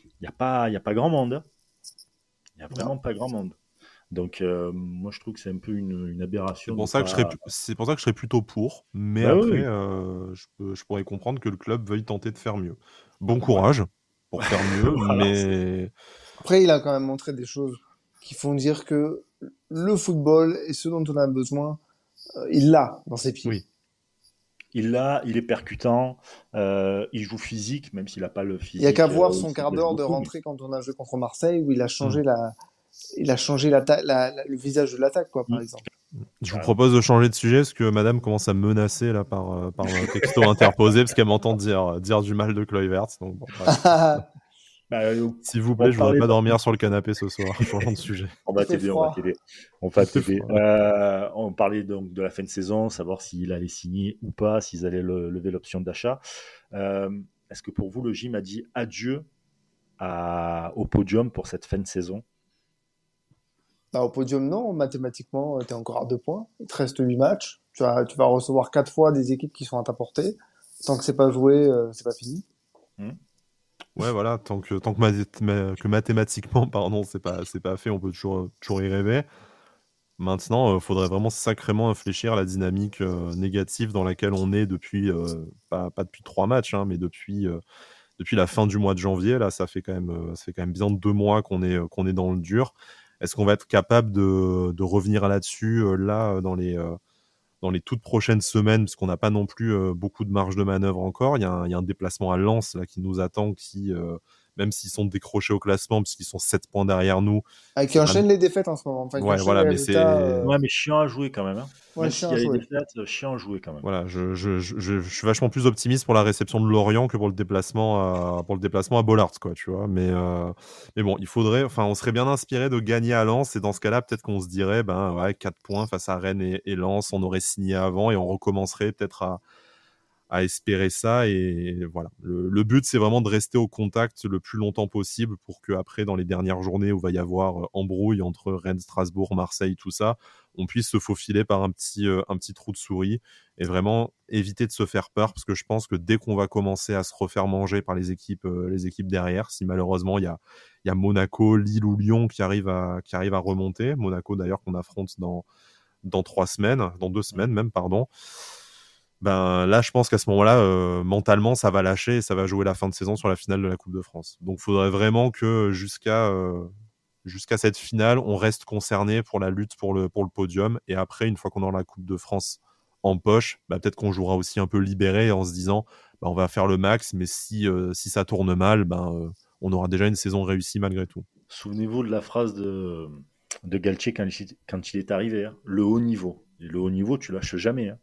il n'y a, pas, a pas grand monde. Hein. Il n'y a vraiment pas grand monde. Donc, euh, moi, je trouve que c'est un peu une, aberration. C'est pour, ça que je serais, c'est pour ça que je serais plutôt pour. Mais bah après, euh, je, pourrais comprendre que le club veuille tenter de faire mieux. Bon courage pour faire mieux, mais. Après, il a quand même montré des choses qui font dire que le football est ce dont on a besoin. Euh, il l'a dans ses pieds. Oui. Il l'a, il est percutant, il joue physique, même s'il n'a pas le physique. Il n'y a qu'à voir son quart d'heure de rentrée quand on a joué contre Marseille, où il a changé mm. la, il a changé la, le visage de l'attaque, quoi, par mm. exemple. Je vous propose de changer de sujet parce que madame commence à menacer là par, euh, par un texto interposé parce qu'elle m'entend dire, dire du mal de Kluivert. Donc bah, euh, S'il vous plaît, je voudrais pas dormir sur le canapé ce soir. Changeons de sujet. On va t'aider, on va t'aider. On va t'aider. Euh, on parlait donc de la fin de saison, savoir s'il allait signer ou pas, s'ils allaient lever l'option d'achat. Est-ce que pour vous, le gym a dit adieu à, au podium pour cette fin de saison? Bah, au podium, non. Mathématiquement, tu es encore à deux points. Il te reste huit matchs. Tu vas, tu vas recevoir quatre fois des équipes qui sont à ta portée. Tant que c'est pas joué, euh, c'est pas fini. Mmh. Ouais, voilà. Tant que, tant que, que mathématiquement, pardon, c'est pas, pas fait, on peut toujours, toujours y rêver. Maintenant, il euh, faudrait vraiment sacrément infléchir la dynamique euh, négative dans laquelle on est depuis, pas, pas, depuis trois matchs, hein, mais depuis, depuis la fin du mois de janvier. Là, ça fait quand même, ça fait quand même bien deux mois qu'on est, qu'on est dans le dur. Est-ce qu'on va être capable de, revenir là-dessus euh, là dans les euh, dans les toutes prochaines semaines, parce qu'on n'a pas non plus euh, beaucoup de marge de manœuvre encore. Il y, a un, déplacement à Lens qui nous attend, qui même s'ils sont décrochés au classement, puisqu'ils sont 7 points derrière nous. Avec qui enchaînent les défaites en ce moment. ouais, voilà, mais c'est. Ouais, mais chiant à jouer quand même. Hein. Ouais, chiant, à jouer. Défaites, chiant à jouer quand même. Voilà, je, je, je, je, suis vachement plus optimiste pour la réception de Lorient que pour le déplacement à, pour le déplacement à Bollard, quoi, tu vois. Mais, euh, mais bon, il faudrait, enfin, on serait bien inspiré de gagner à Lens, et dans ce cas-là, peut-être qu'on se dirait, ben, ouais, 4 points face à Rennes et, et Lens, on aurait signé avant et on recommencerait peut-être à à espérer ça. Et voilà, le, but, c'est vraiment de rester au contact le plus longtemps possible pour que après, dans les dernières journées où va y avoir euh, embrouille entre Rennes, Strasbourg, Marseille, tout ça, on puisse se faufiler par un petit, euh, un petit trou de souris et vraiment éviter de se faire peur parce que je pense que dès qu'on va commencer à se refaire manger par les équipes, euh, les équipes derrière, si malheureusement il y a, y a Monaco, Lille ou Lyon qui arrivent à, qui arrivent à remonter, Monaco d'ailleurs qu'on affronte dans, dans trois semaines, dans deux semaines même, pardon ben là, je pense qu'à ce moment-là, euh, mentalement, ça va lâcher et ça va jouer la fin de saison sur la finale de la Coupe de France. Donc, il faudrait vraiment que jusqu'à euh, jusqu'à cette finale, on reste concerné pour la lutte pour le, podium. Et après, une fois qu'on aura la Coupe de France en poche, bah, peut-être qu'on jouera aussi un peu libéré en se disant, bah, on va faire le max, mais si, euh, ça tourne mal, ben, on aura déjà une saison réussie malgré tout. Souvenez-vous de la phrase de, de Galtier quand il, est arrivé, hein. le haut niveau. Le haut niveau, tu lâches jamais. Hein.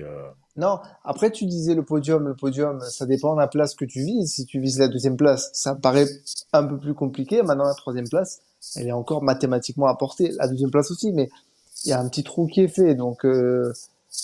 Euh, Non, après tu disais le podium, le podium, ça dépend de la place que tu vises. Si tu vises la deuxième place, ça paraît un peu plus compliqué. Maintenant, la troisième place, elle est encore mathématiquement apportée. La deuxième place aussi, mais il y a un petit trou qui est fait, donc euh,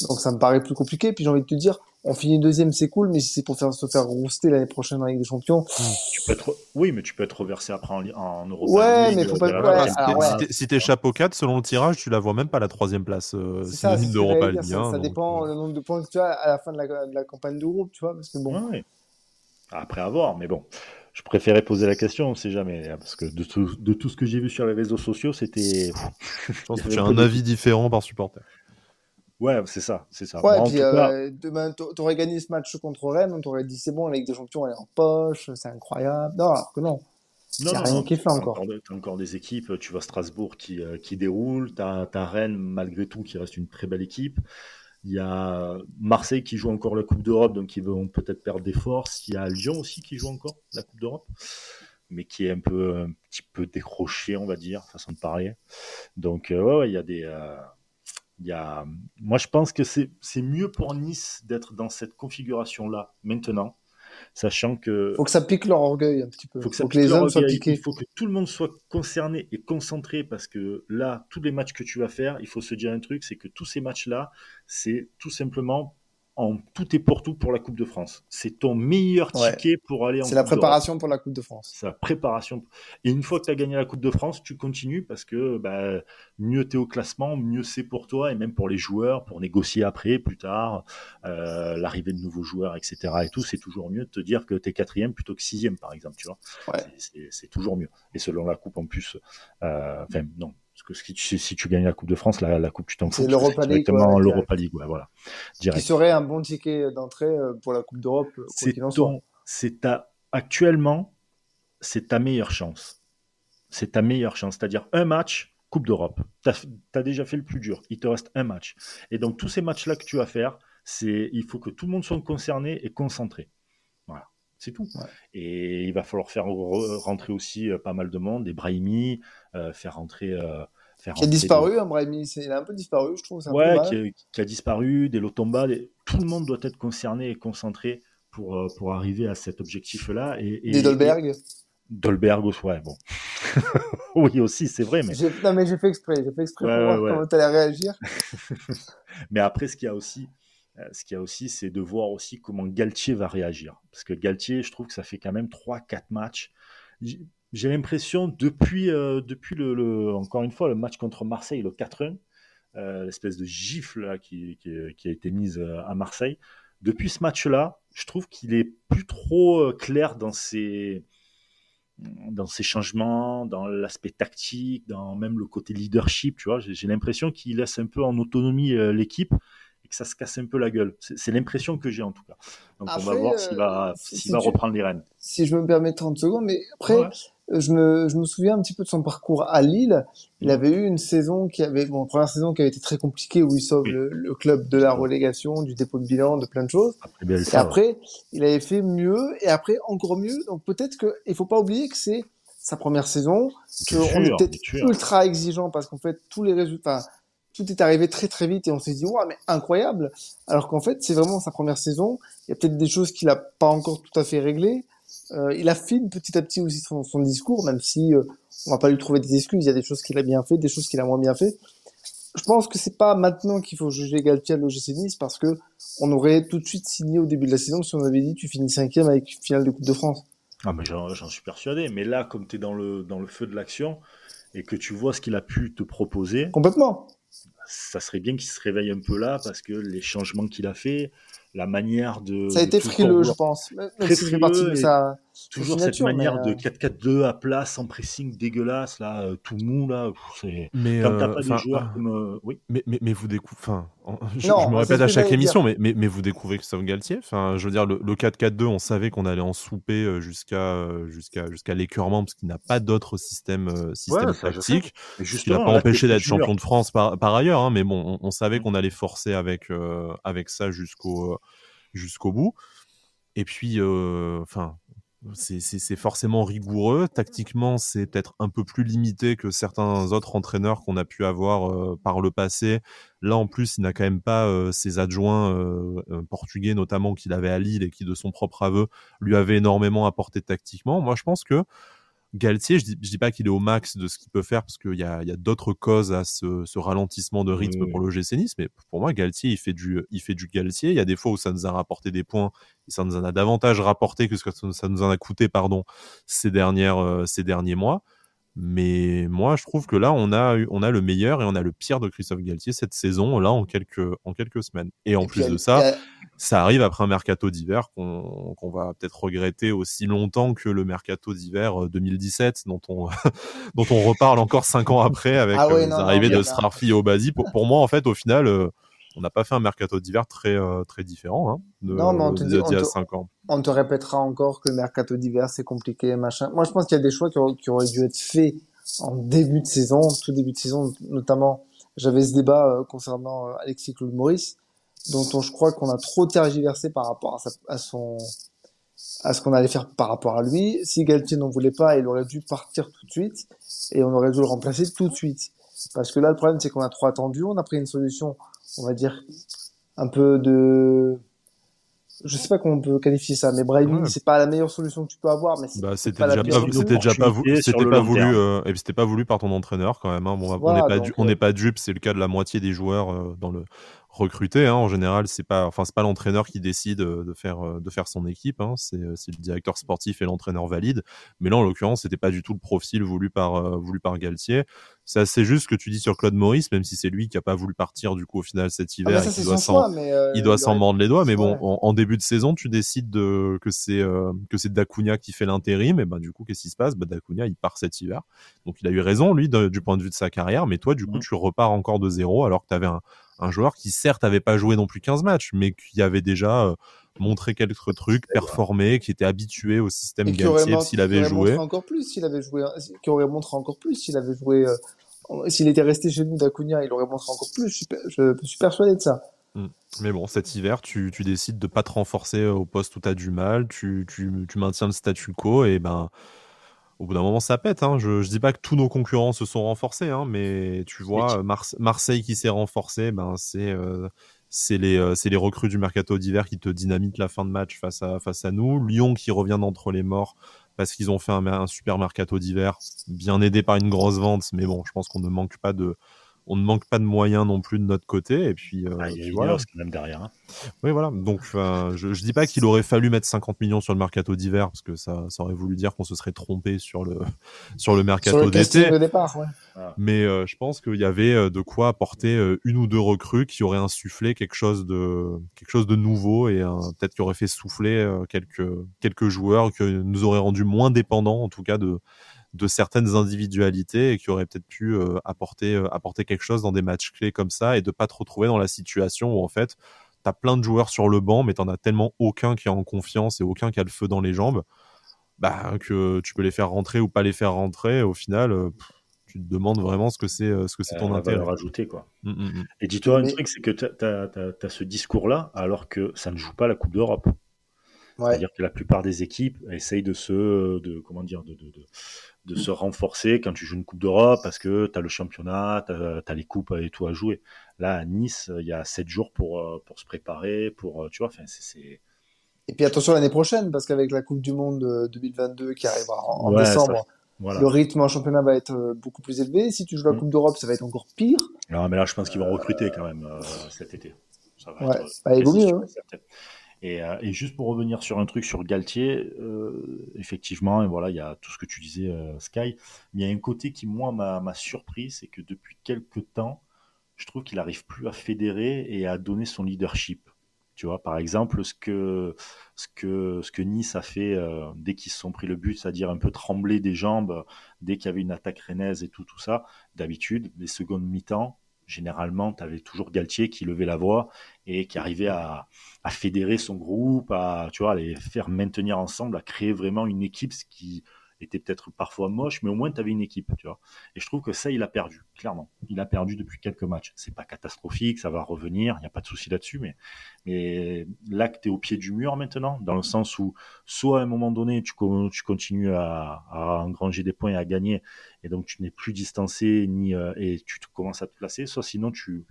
donc ça me paraît plus compliqué. Puis j'ai envie de te dire, on finit deuxième, c'est cool, mais si c'est pour faire, se faire rouster l'année prochaine en Ligue des Champions. Tu peux être, oui, mais tu peux être reversé après en, en Europa Ouais, mais faut pas. Ouais, Si t'es chapeau 4, selon le tirage, tu la vois même pas la troisième place euh, synonyme d'Europa League. Ça, ça dépend du euh, nombre de points que tu as à la fin de la, de la campagne de groupe, tu vois, parce que bon. Ouais. Après avoir, mais bon. Je préférais poser la question, on sait jamais, hein, parce que de tout, de tout ce que j'ai vu sur les réseaux sociaux, c'était. Je pense que tu as un avis différent par supporter. Ouais, c'est ça, c'est ça. Ouais, puis euh, demain, t'aurais gagné ce match contre Rennes, on t'aurait dit c'est bon, la Ligue des Champions elle est en poche, c'est incroyable. Non, alors que non. Non, non, rien qui fait encore. T'as encore des équipes, tu vois Strasbourg qui, euh, qui déroule, t'as as Rennes malgré tout qui reste une très belle équipe. Il y a Marseille qui joue encore la Coupe d'Europe, donc ils vont peut-être perdre des forces. Il y a Lyon aussi qui joue encore la Coupe d'Europe, mais qui est un peu un petit peu décroché, on va dire, façon de parler. Donc euh, ouais, il y a des euh, y a... Moi, je pense que c'est mieux pour Nice d'être dans cette configuration-là maintenant, sachant que. Faut que ça pique leur orgueil un petit peu. Faut que, faut que les hommes soient piqués. Il faut que tout le monde soit concerné et concentré parce que là, tous les matchs que tu vas faire, il faut se dire un truc, c'est que tous ces matchs-là, c'est tout simplement en tout et pour tout pour la Coupe de France. C'est ton meilleur ticket pour aller en C'est la préparation pour la Coupe de France. C'est la préparation. Et une fois que tu as gagné la Coupe de France, tu continues parce que bah, mieux tu es au classement, mieux c'est pour toi et même pour les joueurs, pour négocier après, plus tard, euh, l'arrivée de nouveaux joueurs, etc. Et tout, c'est toujours mieux de te dire que tu es quatrième plutôt que sixième, par exemple. Tu vois C'est toujours mieux. Et selon la Coupe en plus, euh, enfin non, que si tu, gagnes la Coupe de France, la, la Coupe, tu t'en fous. C'est l'Europa League. Directement l'Europa League, voilà. Qui serait un bon ticket d'entrée euh, pour la Coupe d'Europe, c'est ta, actuellement, c'est ta meilleure chance. C'est ta meilleure chance. C'est-à-dire un match, Coupe d'Europe. Tu as, déjà fait le plus dur. Il te reste un match. Et donc, tous ces matchs-là que tu vas faire, il faut que tout le monde soit concerné et concentré. Voilà. C'est tout. Et il va falloir faire rentrer aussi euh, pas mal de monde, des Brahimi, euh, faire rentrer. Euh, faire qui a disparu, hein, Brahimi, il a un peu disparu, je trouve. Ouais, qui, a disparu, des Lotomba, tout le monde doit être concerné et concentré pour, pour arriver à cet objectif-là. Et, des Dolberg Dolberg, ouais, bon. oui, aussi, c'est vrai. Mais... Non, mais j'ai fait exprès, j'ai fait exprès pour voir comment tu allais réagir. mais après, ce qu'il y a aussi, euh, ce qu'il y a aussi, c'est de voir aussi comment Galtier va réagir. Parce que Galtier, je trouve que ça fait quand même 3-4 matchs. J'ai l'impression, depuis, euh, depuis le, encore une fois, le match contre Marseille, le 4-1, euh, l'espèce de gifle là, qui, a été mise à Marseille, depuis ce match-là, je trouve qu'il est plus trop clair dans ses, dans ses changements, dans l'aspect tactique, dans même le côté leadership, tu vois. J'ai l'impression qu'il laisse un peu en autonomie l'équipe que ça se casse un peu la gueule. C'est l'impression que j'ai en tout cas. Donc on va voir s'il va, euh, va reprendre les rênes. Si je me permets 30 secondes, mais après, euh, je, me, je me souviens un petit peu de son parcours à Lille. Il mm. avait eu une saison qui avait, bon, première saison qui avait été très compliquée où il sauve le, club de la relégation, du dépôt de bilan, de plein de choses. Après, et après, il avait fait mieux et après encore mieux. Donc peut-être qu'il faut pas oublier que c'est sa première saison, qu'on était ultra exigeant parce qu'en fait tous les résultats, tout est arrivé très très vite et on s'est dit ouais mais incroyable alors qu'en fait c'est vraiment sa première saison il y a peut-être des choses qu'il a pas encore tout à fait réglées euh, il affine petit à petit aussi son, son discours même si euh, on va pas lui trouver des excuses il y a des choses qu'il a bien fait des choses qu'il a moins bien fait je pense que c'est pas maintenant qu'il faut juger Galtier à l'OGC Nice parce que on aurait tout de suite signé au début de la saison si on avait dit tu finis cinquième avec une finale de Coupe de France. Ah mais j'en suis persuadé. Mais là, comme tu es dans le, dans le feu de l'action et que tu vois ce qu'il a pu te proposer. Complètement. Ça serait bien qu'il se réveille un peu là parce que les changements qu'il a fait, la manière de. Ça a été frileux, je pense. Très frileux. Ça, toujours cette manière de 4-4-2 euh, à place en pressing dégueulasse, là, euh, tout mou, là. Mais, Quand t'as euh, pas des joueurs ah. comme. Oui. Mais, mais, mais vous découvrez. Enfin, je, me répète à chaque émission, mais, mais, mais, vous découvrez Christophe Galtier. Enfin, je veux dire, le, 4-4-2, on savait qu'on allait en souper jusqu'à jusqu'à jusqu'à l'écœurement, parce qu'il n'a pas d'autre système, système tactique. Il n'a pas empêché d'être champion de France par, par ailleurs, hein, mais bon, on, savait mm. qu'on allait forcer avec, avec ça jusqu'au jusqu'au bout. Et puis, enfin, c'est forcément rigoureux. Tactiquement, c'est peut-être un peu plus limité que certains autres entraîneurs qu'on a pu avoir euh, par le passé. Là, en plus, il n'a quand même pas euh, ses adjoints euh, portugais, notamment qu'il avait à Lille et qui, de son propre aveu, lui avait énormément apporté tactiquement. Moi, je pense que Galtier, je dis, dis pas qu'il est au max de ce qu'il peut faire parce qu'il y a, d'autres causes à ce, ralentissement de rythme pour le GC Nice, mais pour moi, Galtier, il fait du, il fait du Galtier. Il y a des fois où ça nous a rapporté des points et ça nous en a davantage rapporté que ce que ça nous en a coûté, pardon, ces dernières, euh, ces derniers mois. Mais moi, je trouve que là, on a, on a le meilleur et on a le pire de Christophe Galtier cette saison, là, en quelques, en quelques semaines. Et en plus de ça, ça arrive après un mercato d'hiver qu'on va peut-être regretter aussi longtemps que le mercato d'hiver 2017, euh, dont on, dont on reparle encore cinq ans après avec ah euh, l'arrivée de Strarfi et Obasi. Pour, pour moi, en fait, au final, euh, on n'a pas fait un mercato d'hiver très, très différent hein, de, non, mais on te dit, ans. On te répétera encore que le mercato d'hiver, c'est compliqué, machin. Moi, je pense qu'il y a des choix qui, auraient dû être faits en début de saison, tout début de saison, notamment. J'avais ce débat concernant Alexis Claude Maurice, dont on, je crois qu'on a trop tergiversé par rapport à, à son à ce qu'on allait faire par rapport à lui. Si Galtier n'en voulait pas, il aurait dû partir tout de suite et on aurait dû le remplacer tout de suite. Parce que là, le problème, c'est qu'on a trop attendu. On a pris une solution on va dire, un peu de. Je sais pas comment on peut qualifier ça, mais Brahimi, c'est pas la meilleure solution que tu peux avoir, mais bah, c'était déjà, pas, c'était déjà pas, voulu, c'était pas voulu, euh, et c'était pas voulu par ton entraîneur quand même. Hein. Bon, on n'est pas, on n'est pas dupe, c'est le cas de la moitié des joueurs euh, dans le recruter. Hein. En général, c'est pas, enfin, c'est pas l'entraîneur qui décide euh, de faire, euh, de faire son équipe. Hein. Euh, c'est, le directeur sportif et l'entraîneur valide. Mais là, en l'occurrence, c'était pas du tout le profil voulu par, voulu par Galtier. C'est assez juste ce que tu dis sur Claude Maurice, même si c'est lui qui a pas voulu partir du coup au final cet ah, hiver. il doit s'en, il doit s'en mordre les doigts. Mais bon, en, début de saison, tu décides de, que c'est que c'est Dacunia qui fait l'intérim. Et ben du coup, qu'est-ce qui se passe? Bah, Dacunia, il part cet hiver. Donc il a eu raison lui du point de vue de sa carrière. Mais toi, du coup, mmh. tu repars encore de zéro alors que tu avais un un joueur qui certes avait pas joué non plus 15 matchs, mais qui avait déjà euh, montré quelques trucs, performé, qui était habitué au système Galtier s'il avait joué. Encore plus s'il avait joué, qui aurait montré encore plus s'il avait joué. Euh, s'il était resté chez nous d'Acuna, il aurait montré encore plus. Je suis, persuadé de ça. Hmm. Mais bon, cet hiver, tu, décides de pas te renforcer au poste où tu as du mal, tu, tu, tu maintiens le statu quo et ben au bout d'un moment, ça pète. Hein. Je, je dis pas que tous nos concurrents se sont renforcés, hein, mais tu vois, Marseille qui s'est renforcé, ben c'est euh, c'est les euh, les recrues du mercato d'hiver qui te dynamitent la fin de match face à face à nous. Lyon qui revient d'entre les morts parce qu'ils ont fait un, un super mercato d'hiver, bien aidé par une grosse vente, mais bon, je pense qu'on ne manque pas de on ne manque pas de moyens non plus de notre côté. Et puis, euh, ah, il y a voilà. même derrière. Hein. Oui, voilà. Donc, je, je dis pas qu'il aurait fallu mettre 50 millions sur le mercato d'hiver parce que ça, ça aurait voulu dire qu'on se serait trompé sur le sur le mercato d'été. Ah. Mais euh, je pense qu'il y avait euh, de quoi apporter une ou deux recrues qui auraient insufflé quelque chose de quelque chose de nouveau et peut-être qui aurait fait souffler quelques quelques joueurs que nous aurait rendu moins dépendants en tout cas de de certaines individualités et qui auraient peut-être pu euh, apporter, euh, apporter quelque chose dans des matchs clés comme ça et de pas te retrouver dans la situation où en fait tu as plein de joueurs sur le banc mais t'en as tellement aucun qui est en confiance et aucun qui a le feu dans les jambes bah, que tu peux les faire rentrer ou pas les faire rentrer au final euh, tu te demandes vraiment ce que c'est ce que c'est ton intérêt. rajouter quoi. Mmh, mmh, mmh. Et dis-toi un truc, c'est que tu as, ce discours-là alors que ça ne joue pas la Coupe d'Europe. C'est-à-dire que la plupart des équipes essayent de se, de comment dire, de, de, de se renforcer quand tu joues une Coupe d'Europe parce que tu as le championnat, tu as, les coupes et tout à jouer. Là, à Nice, il y a 7 jours pour, euh, pour se préparer, pour, euh, tu vois, c'est... Et puis attention l'année prochaine, parce qu'avec la Coupe du Monde 2022 qui arrivera en, décembre, Le rythme en championnat va être euh, beaucoup plus élevé. Si tu joues la mm. Coupe d'Europe, ça va être encore pire. Non, mais là, je pense qu'ils vont recruter quand même cet été. Ça va ouais, bah, il vaut mieux. Hein. Et, et, juste pour revenir sur un truc sur Galtier, effectivement, et voilà, il y a tout ce que tu disais, Sky. Il y a un côté qui, moi, m'a surpris, c'est que depuis quelques temps, je trouve qu'il n'arrive plus à fédérer et à donner son leadership. Tu vois, par exemple, ce que, ce que, ce que Nice a fait euh, dès qu'ils se sont pris le but, c'est-à-dire un peu trembler des jambes dès qu'il y avait une attaque rennaise et tout, tout ça. D'habitude, les secondes mi-temps, généralement, tu avais toujours Galtier qui levait la voix et qui arrivait à, fédérer son groupe, à, tu vois, les faire maintenir ensemble, à créer vraiment une équipe, qui, était peut-être parfois moche, mais au moins tu avais une équipe, tu vois. Et je trouve que ça, il a perdu, clairement. Il a perdu depuis quelques matchs. C'est pas catastrophique, ça va revenir, il n'y a pas de souci là-dessus, mais, là que tu es au pied du mur maintenant, dans le sens où soit à un moment donné, tu, continues à, à engranger des points et à gagner, et donc tu n'es plus distancé ni, euh, et tu commences à te placer, soit sinon tu,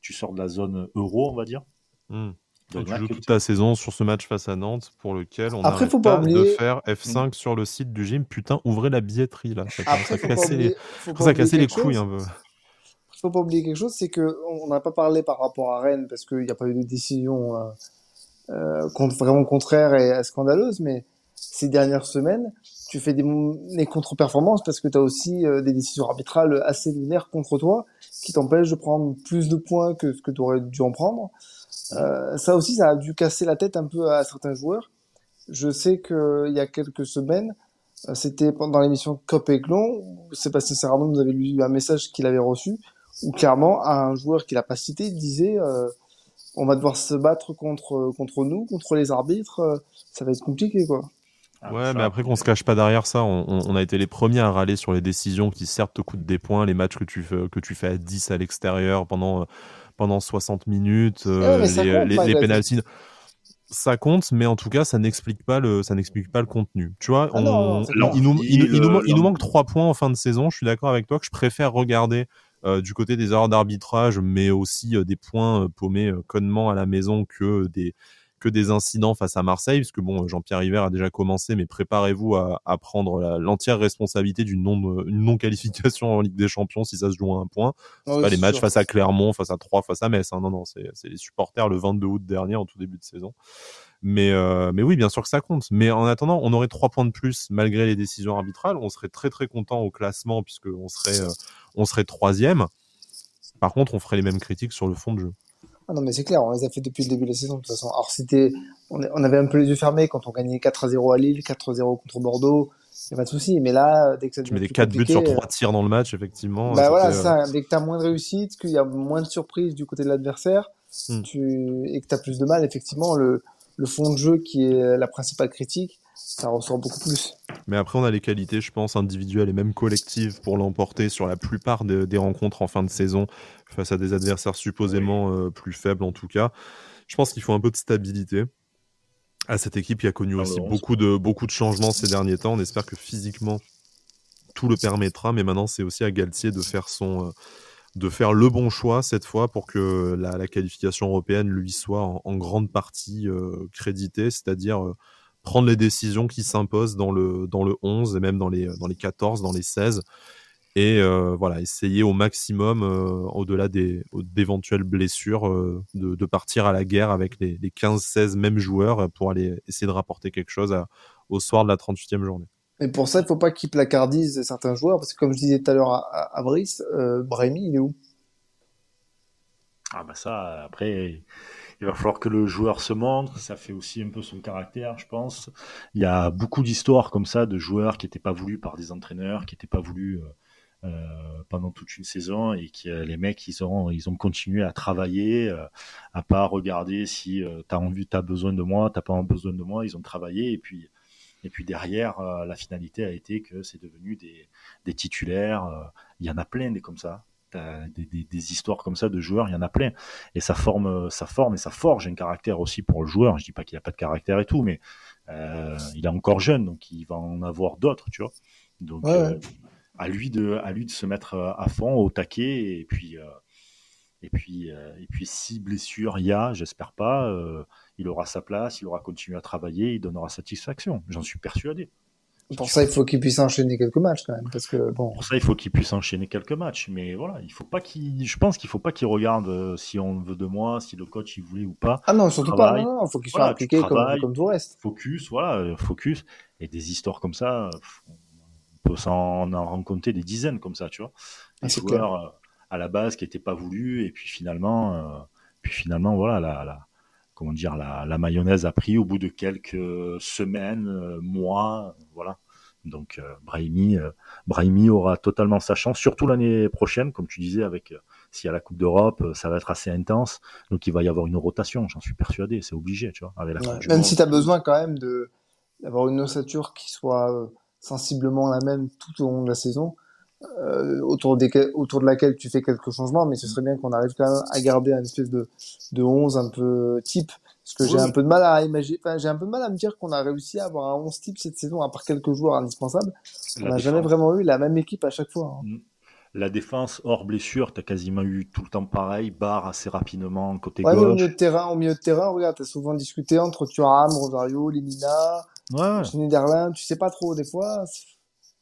tu sors de la zone euro, on va dire. Hmm. Donc, tu joues toute ta saison sur ce match face à Nantes pour lequel on a pas, pas de faire F5 mm. sur le site du gym. Putain, ouvrez la billetterie là. Ça Après, faut casser les, ça casser les couilles un peu. Faut pas oublier quelque chose, c'est que on n'a pas parlé par rapport à Rennes parce qu'il n'y a pas eu de décision euh, euh, vraiment contraire et scandaleuse, mais ces dernières semaines, tu fais des, des contre-performances parce que tu as aussi euh, des décisions arbitrales assez lunaires contre toi qui t'empêchent de prendre plus de points que ce que tu aurais dû en prendre. Euh, ça aussi, ça a dû casser la tête un peu à certains joueurs. Je sais qu'il y a quelques semaines, euh, c'était pendant l'émission Cop et Clon, Sébastien Serrano nous avait lu un message qu'il avait reçu, où clairement, un joueur qu'il n'a pas cité disait euh, on va devoir se battre contre, contre nous, contre les arbitres, ça va être compliqué, quoi. Ah, ouais, mais après qu'on se cache pas derrière ça, on, on, a été les premiers à râler sur les décisions qui certes te coûtent des points, les matchs que tu fais, que tu fais à 10 à l'extérieur pendant pendant 60 minutes, euh, les, les, ça compte, mais en tout cas, ça n'explique pas le, ça n'explique pas le contenu. Tu vois, ah il, nous, il, nous, manque trois points en fin de saison. Je suis d'accord avec toi que je préfère regarder euh, du côté des erreurs d'arbitrage, mais aussi euh, des points paumés connement à la maison que des que des incidents face à Marseille, parce que bon, Jean-Pierre River a déjà commencé, mais préparez-vous à, à prendre l'entière responsabilité d'une non, une non-qualification en Ligue des Champions si ça se joue à un point. C'est pas les matchs face à Clermont, face à Troyes, face à Metz. Hein. Non, non, c'est les supporters le 22 août dernier, en tout début de saison. Mais, euh, mais oui, bien sûr que ça compte. Mais en attendant, on aurait trois points de plus malgré les décisions arbitrales. On serait très très content au classement puisque on serait, euh, on serait troisième. Par contre, on ferait les mêmes critiques sur le fond de jeu. Ah non, mais c'est clair, on les a fait depuis le début de la saison, de toute façon. Alors, c'était, on, avait un peu les yeux fermés quand on gagnait 4 à 0 à Lille, 4 à 0 contre Bordeaux. Il n'y a pas de souci. Mais là, dès que ça Tu mets des 4 buts sur 3 tirs dans le match, effectivement. Bah voilà, ça. Dès que tu as moins de réussite, qu'il y a moins de surprises du côté de l'adversaire, hmm. tu... et que tu as plus de mal, effectivement, le, le fond de jeu qui est la principale critique, ça ressort beaucoup plus. Mais après, on a les qualités, je pense, individuelles et même collectives pour l'emporter sur la plupart des rencontres en fin de saison face à des adversaires supposément euh, plus faibles en tout cas. Je pense qu'il faut un peu de stabilité à cette équipe qui a connu aussi beaucoup de, beaucoup de changements ces derniers temps. On espère que physiquement tout le permettra, mais maintenant c'est aussi à Galtier de faire son euh, de faire le bon choix cette fois pour que la, qualification européenne lui soit en, grande partie euh, créditée, c'est-à-dire prendre les décisions qui s'imposent dans le, dans le 11 et même dans les, dans les 14, dans les 16. Et euh, voilà, essayer au maximum, euh, au-delà des, d'éventuelles blessures, euh, de, de, partir à la guerre avec les, les 15-16 mêmes joueurs pour aller essayer de rapporter quelque chose au soir de la 38e journée. Et pour ça, il ne faut pas qu'ils placardisent certains joueurs, parce que comme je disais tout à l'heure à, à, Brice, Brahimi, il est où? Ah bah ça, après, il va falloir que le joueur se montre. Ça fait aussi un peu son caractère, je pense. Il y a beaucoup d'histoires comme ça de joueurs qui n'étaient pas voulus par des entraîneurs, qui n'étaient pas voulus euh, euh, pendant toute une saison et qui euh, les mecs ils ont ils ont continué à travailler, à pas regarder si tu as envie, tu as besoin de moi, t'as pas besoin de moi. Ils ont travaillé et puis et puis derrière, la finalité a été que c'est devenu des, des titulaires. Il y en a plein des comme ça des, des, histoires comme ça de joueurs, il y en a plein. Et ça forme, ça forme et ça forge un caractère aussi pour le joueur. Je dis pas qu'il a pas de caractère et tout, mais euh, il est encore jeune, donc il va en avoir d'autres, tu vois. Donc euh, à lui de, à lui de se mettre euh, à fond, au taquet, et puis. et puis, et puis, si blessure il y a, j'espère pas, il aura sa place, il aura continué à travailler, il donnera satisfaction. J'en suis persuadé. Pour ça, il faut qu'il puisse enchaîner quelques matchs quand même, parce que bon. Pour ça, il faut qu'il puisse enchaîner quelques matchs, mais voilà, il faut pas qu'il. Je pense qu'il faut pas qu'il regarde euh, si on veut de moi, si le coach il voulait ou pas. Ah non, surtout pas. Non, il faut qu'il soit appliqué comme, comme, tout le reste. Focus, voilà, euh, focus. Et des histoires comme ça, on peut s'en en rencontrer des dizaines comme ça, tu vois. Des ah, joueurs euh, à la base qui n'étaient pas voulus, et puis finalement, puis finalement, voilà, la, la comment dire, la, la, mayonnaise a pris au bout de quelques semaines, mois, voilà. Donc euh, Brahimi, euh, Brahimi aura totalement sa chance, surtout l'année prochaine, comme tu disais, avec euh, s'il y a la Coupe d'Europe, ça va être assez intense. Donc il va y avoir une rotation, j'en suis persuadé, c'est obligé, tu vois. Avec la même si tu as besoin quand même d'avoir une ossature qui soit sensiblement la même tout au long de la saison, autour, des, autour de laquelle tu fais quelques changements, mais ce serait bien qu'on arrive quand même à garder un espèce de, de 11 un peu type parce que j'ai un peu de mal à imaginer, enfin, j'ai un peu de mal à me dire qu'on a réussi à avoir un 11 type cette saison, à part quelques joueurs indispensables. on n'a jamais vraiment eu la même équipe à chaque fois. Hein. Mm. La défense, hors blessure, tu as quasiment eu tout le temps pareil, barre assez rapidement côté ouais, gauche. au milieu de terrain, au milieu de terrain, regarde, tu as souvent discuté entre Thuram, Rosario, Limina, ouais. Schneiderlin, tu sais pas trop des fois.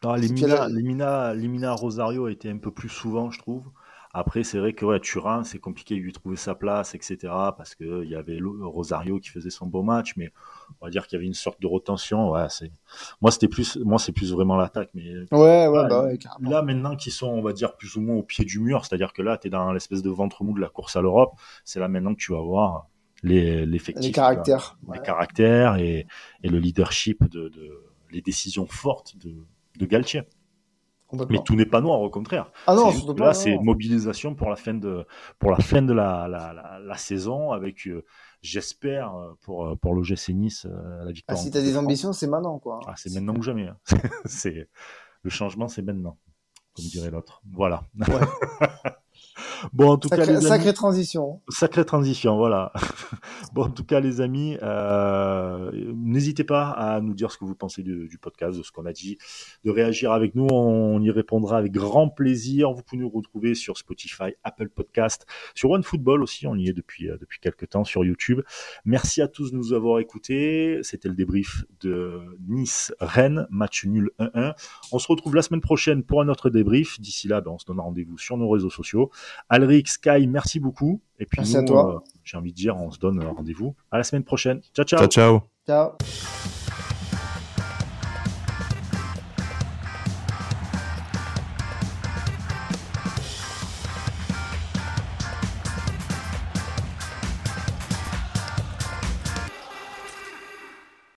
Non, Limina, Limina, Limina, Rosario a été un peu plus souvent, je trouve. Après, c'est vrai que ouais, Turin, c'est compliqué de lui trouver sa place, etc. Parce qu'il y avait Rosario qui faisait son beau match, mais on va dire qu'il y avait une sorte de retention. Ouais, c'est moi, c'était plus, moi, c'est plus vraiment l'attaque. Mais ouais, ouais, bah ouais, là, maintenant, qui sont, on va dire, plus ou moins au pied du mur, c'est-à-dire que là, tu es dans l'espèce de ventre mou de la course à l'Europe. C'est là maintenant que tu vas voir l'effectif, les, caractères, les caractères et, et, le leadership de, de, les décisions fortes de, de Galtier. Mais tout n'est pas noir, au contraire. Ah non, là, c'est mobilisation pour la fin de, pour la, fin de la, la, la, saison avec, euh, j'espère, euh, pour, euh, pour l'OGC Nice, la victoire. Ah, si tu as des ambitions, c'est maintenant, quoi. Ah, c'est maintenant ou jamais. Hein. c'est, le changement, c'est maintenant, comme dirait l'autre. Voilà. Ouais. Bon, en tout cas, les sacrée transition. Sacrée transition, voilà. bon, en tout cas, les amis, euh, n'hésitez pas à nous dire ce que vous pensez du, podcast, de ce qu'on a dit, de réagir avec nous. On y répondra avec grand plaisir. Vous pouvez nous retrouver sur Spotify, Apple Podcast, sur OneFootball aussi. On y est depuis euh, depuis quelques temps sur YouTube. Merci à tous de nous avoir écoutés. C'était le débrief de Nice-Rennes, match nul 1-1. On se retrouve la semaine prochaine pour un autre débrief. D'ici là, ben, on se donne rendez-vous sur nos réseaux sociaux. Alric, Sky, merci beaucoup. Et puis merci à toi. Euh, j'ai envie de dire, on se donne rendez-vous à la semaine prochaine. Ciao, ciao. Ciao, ciao. Ciao.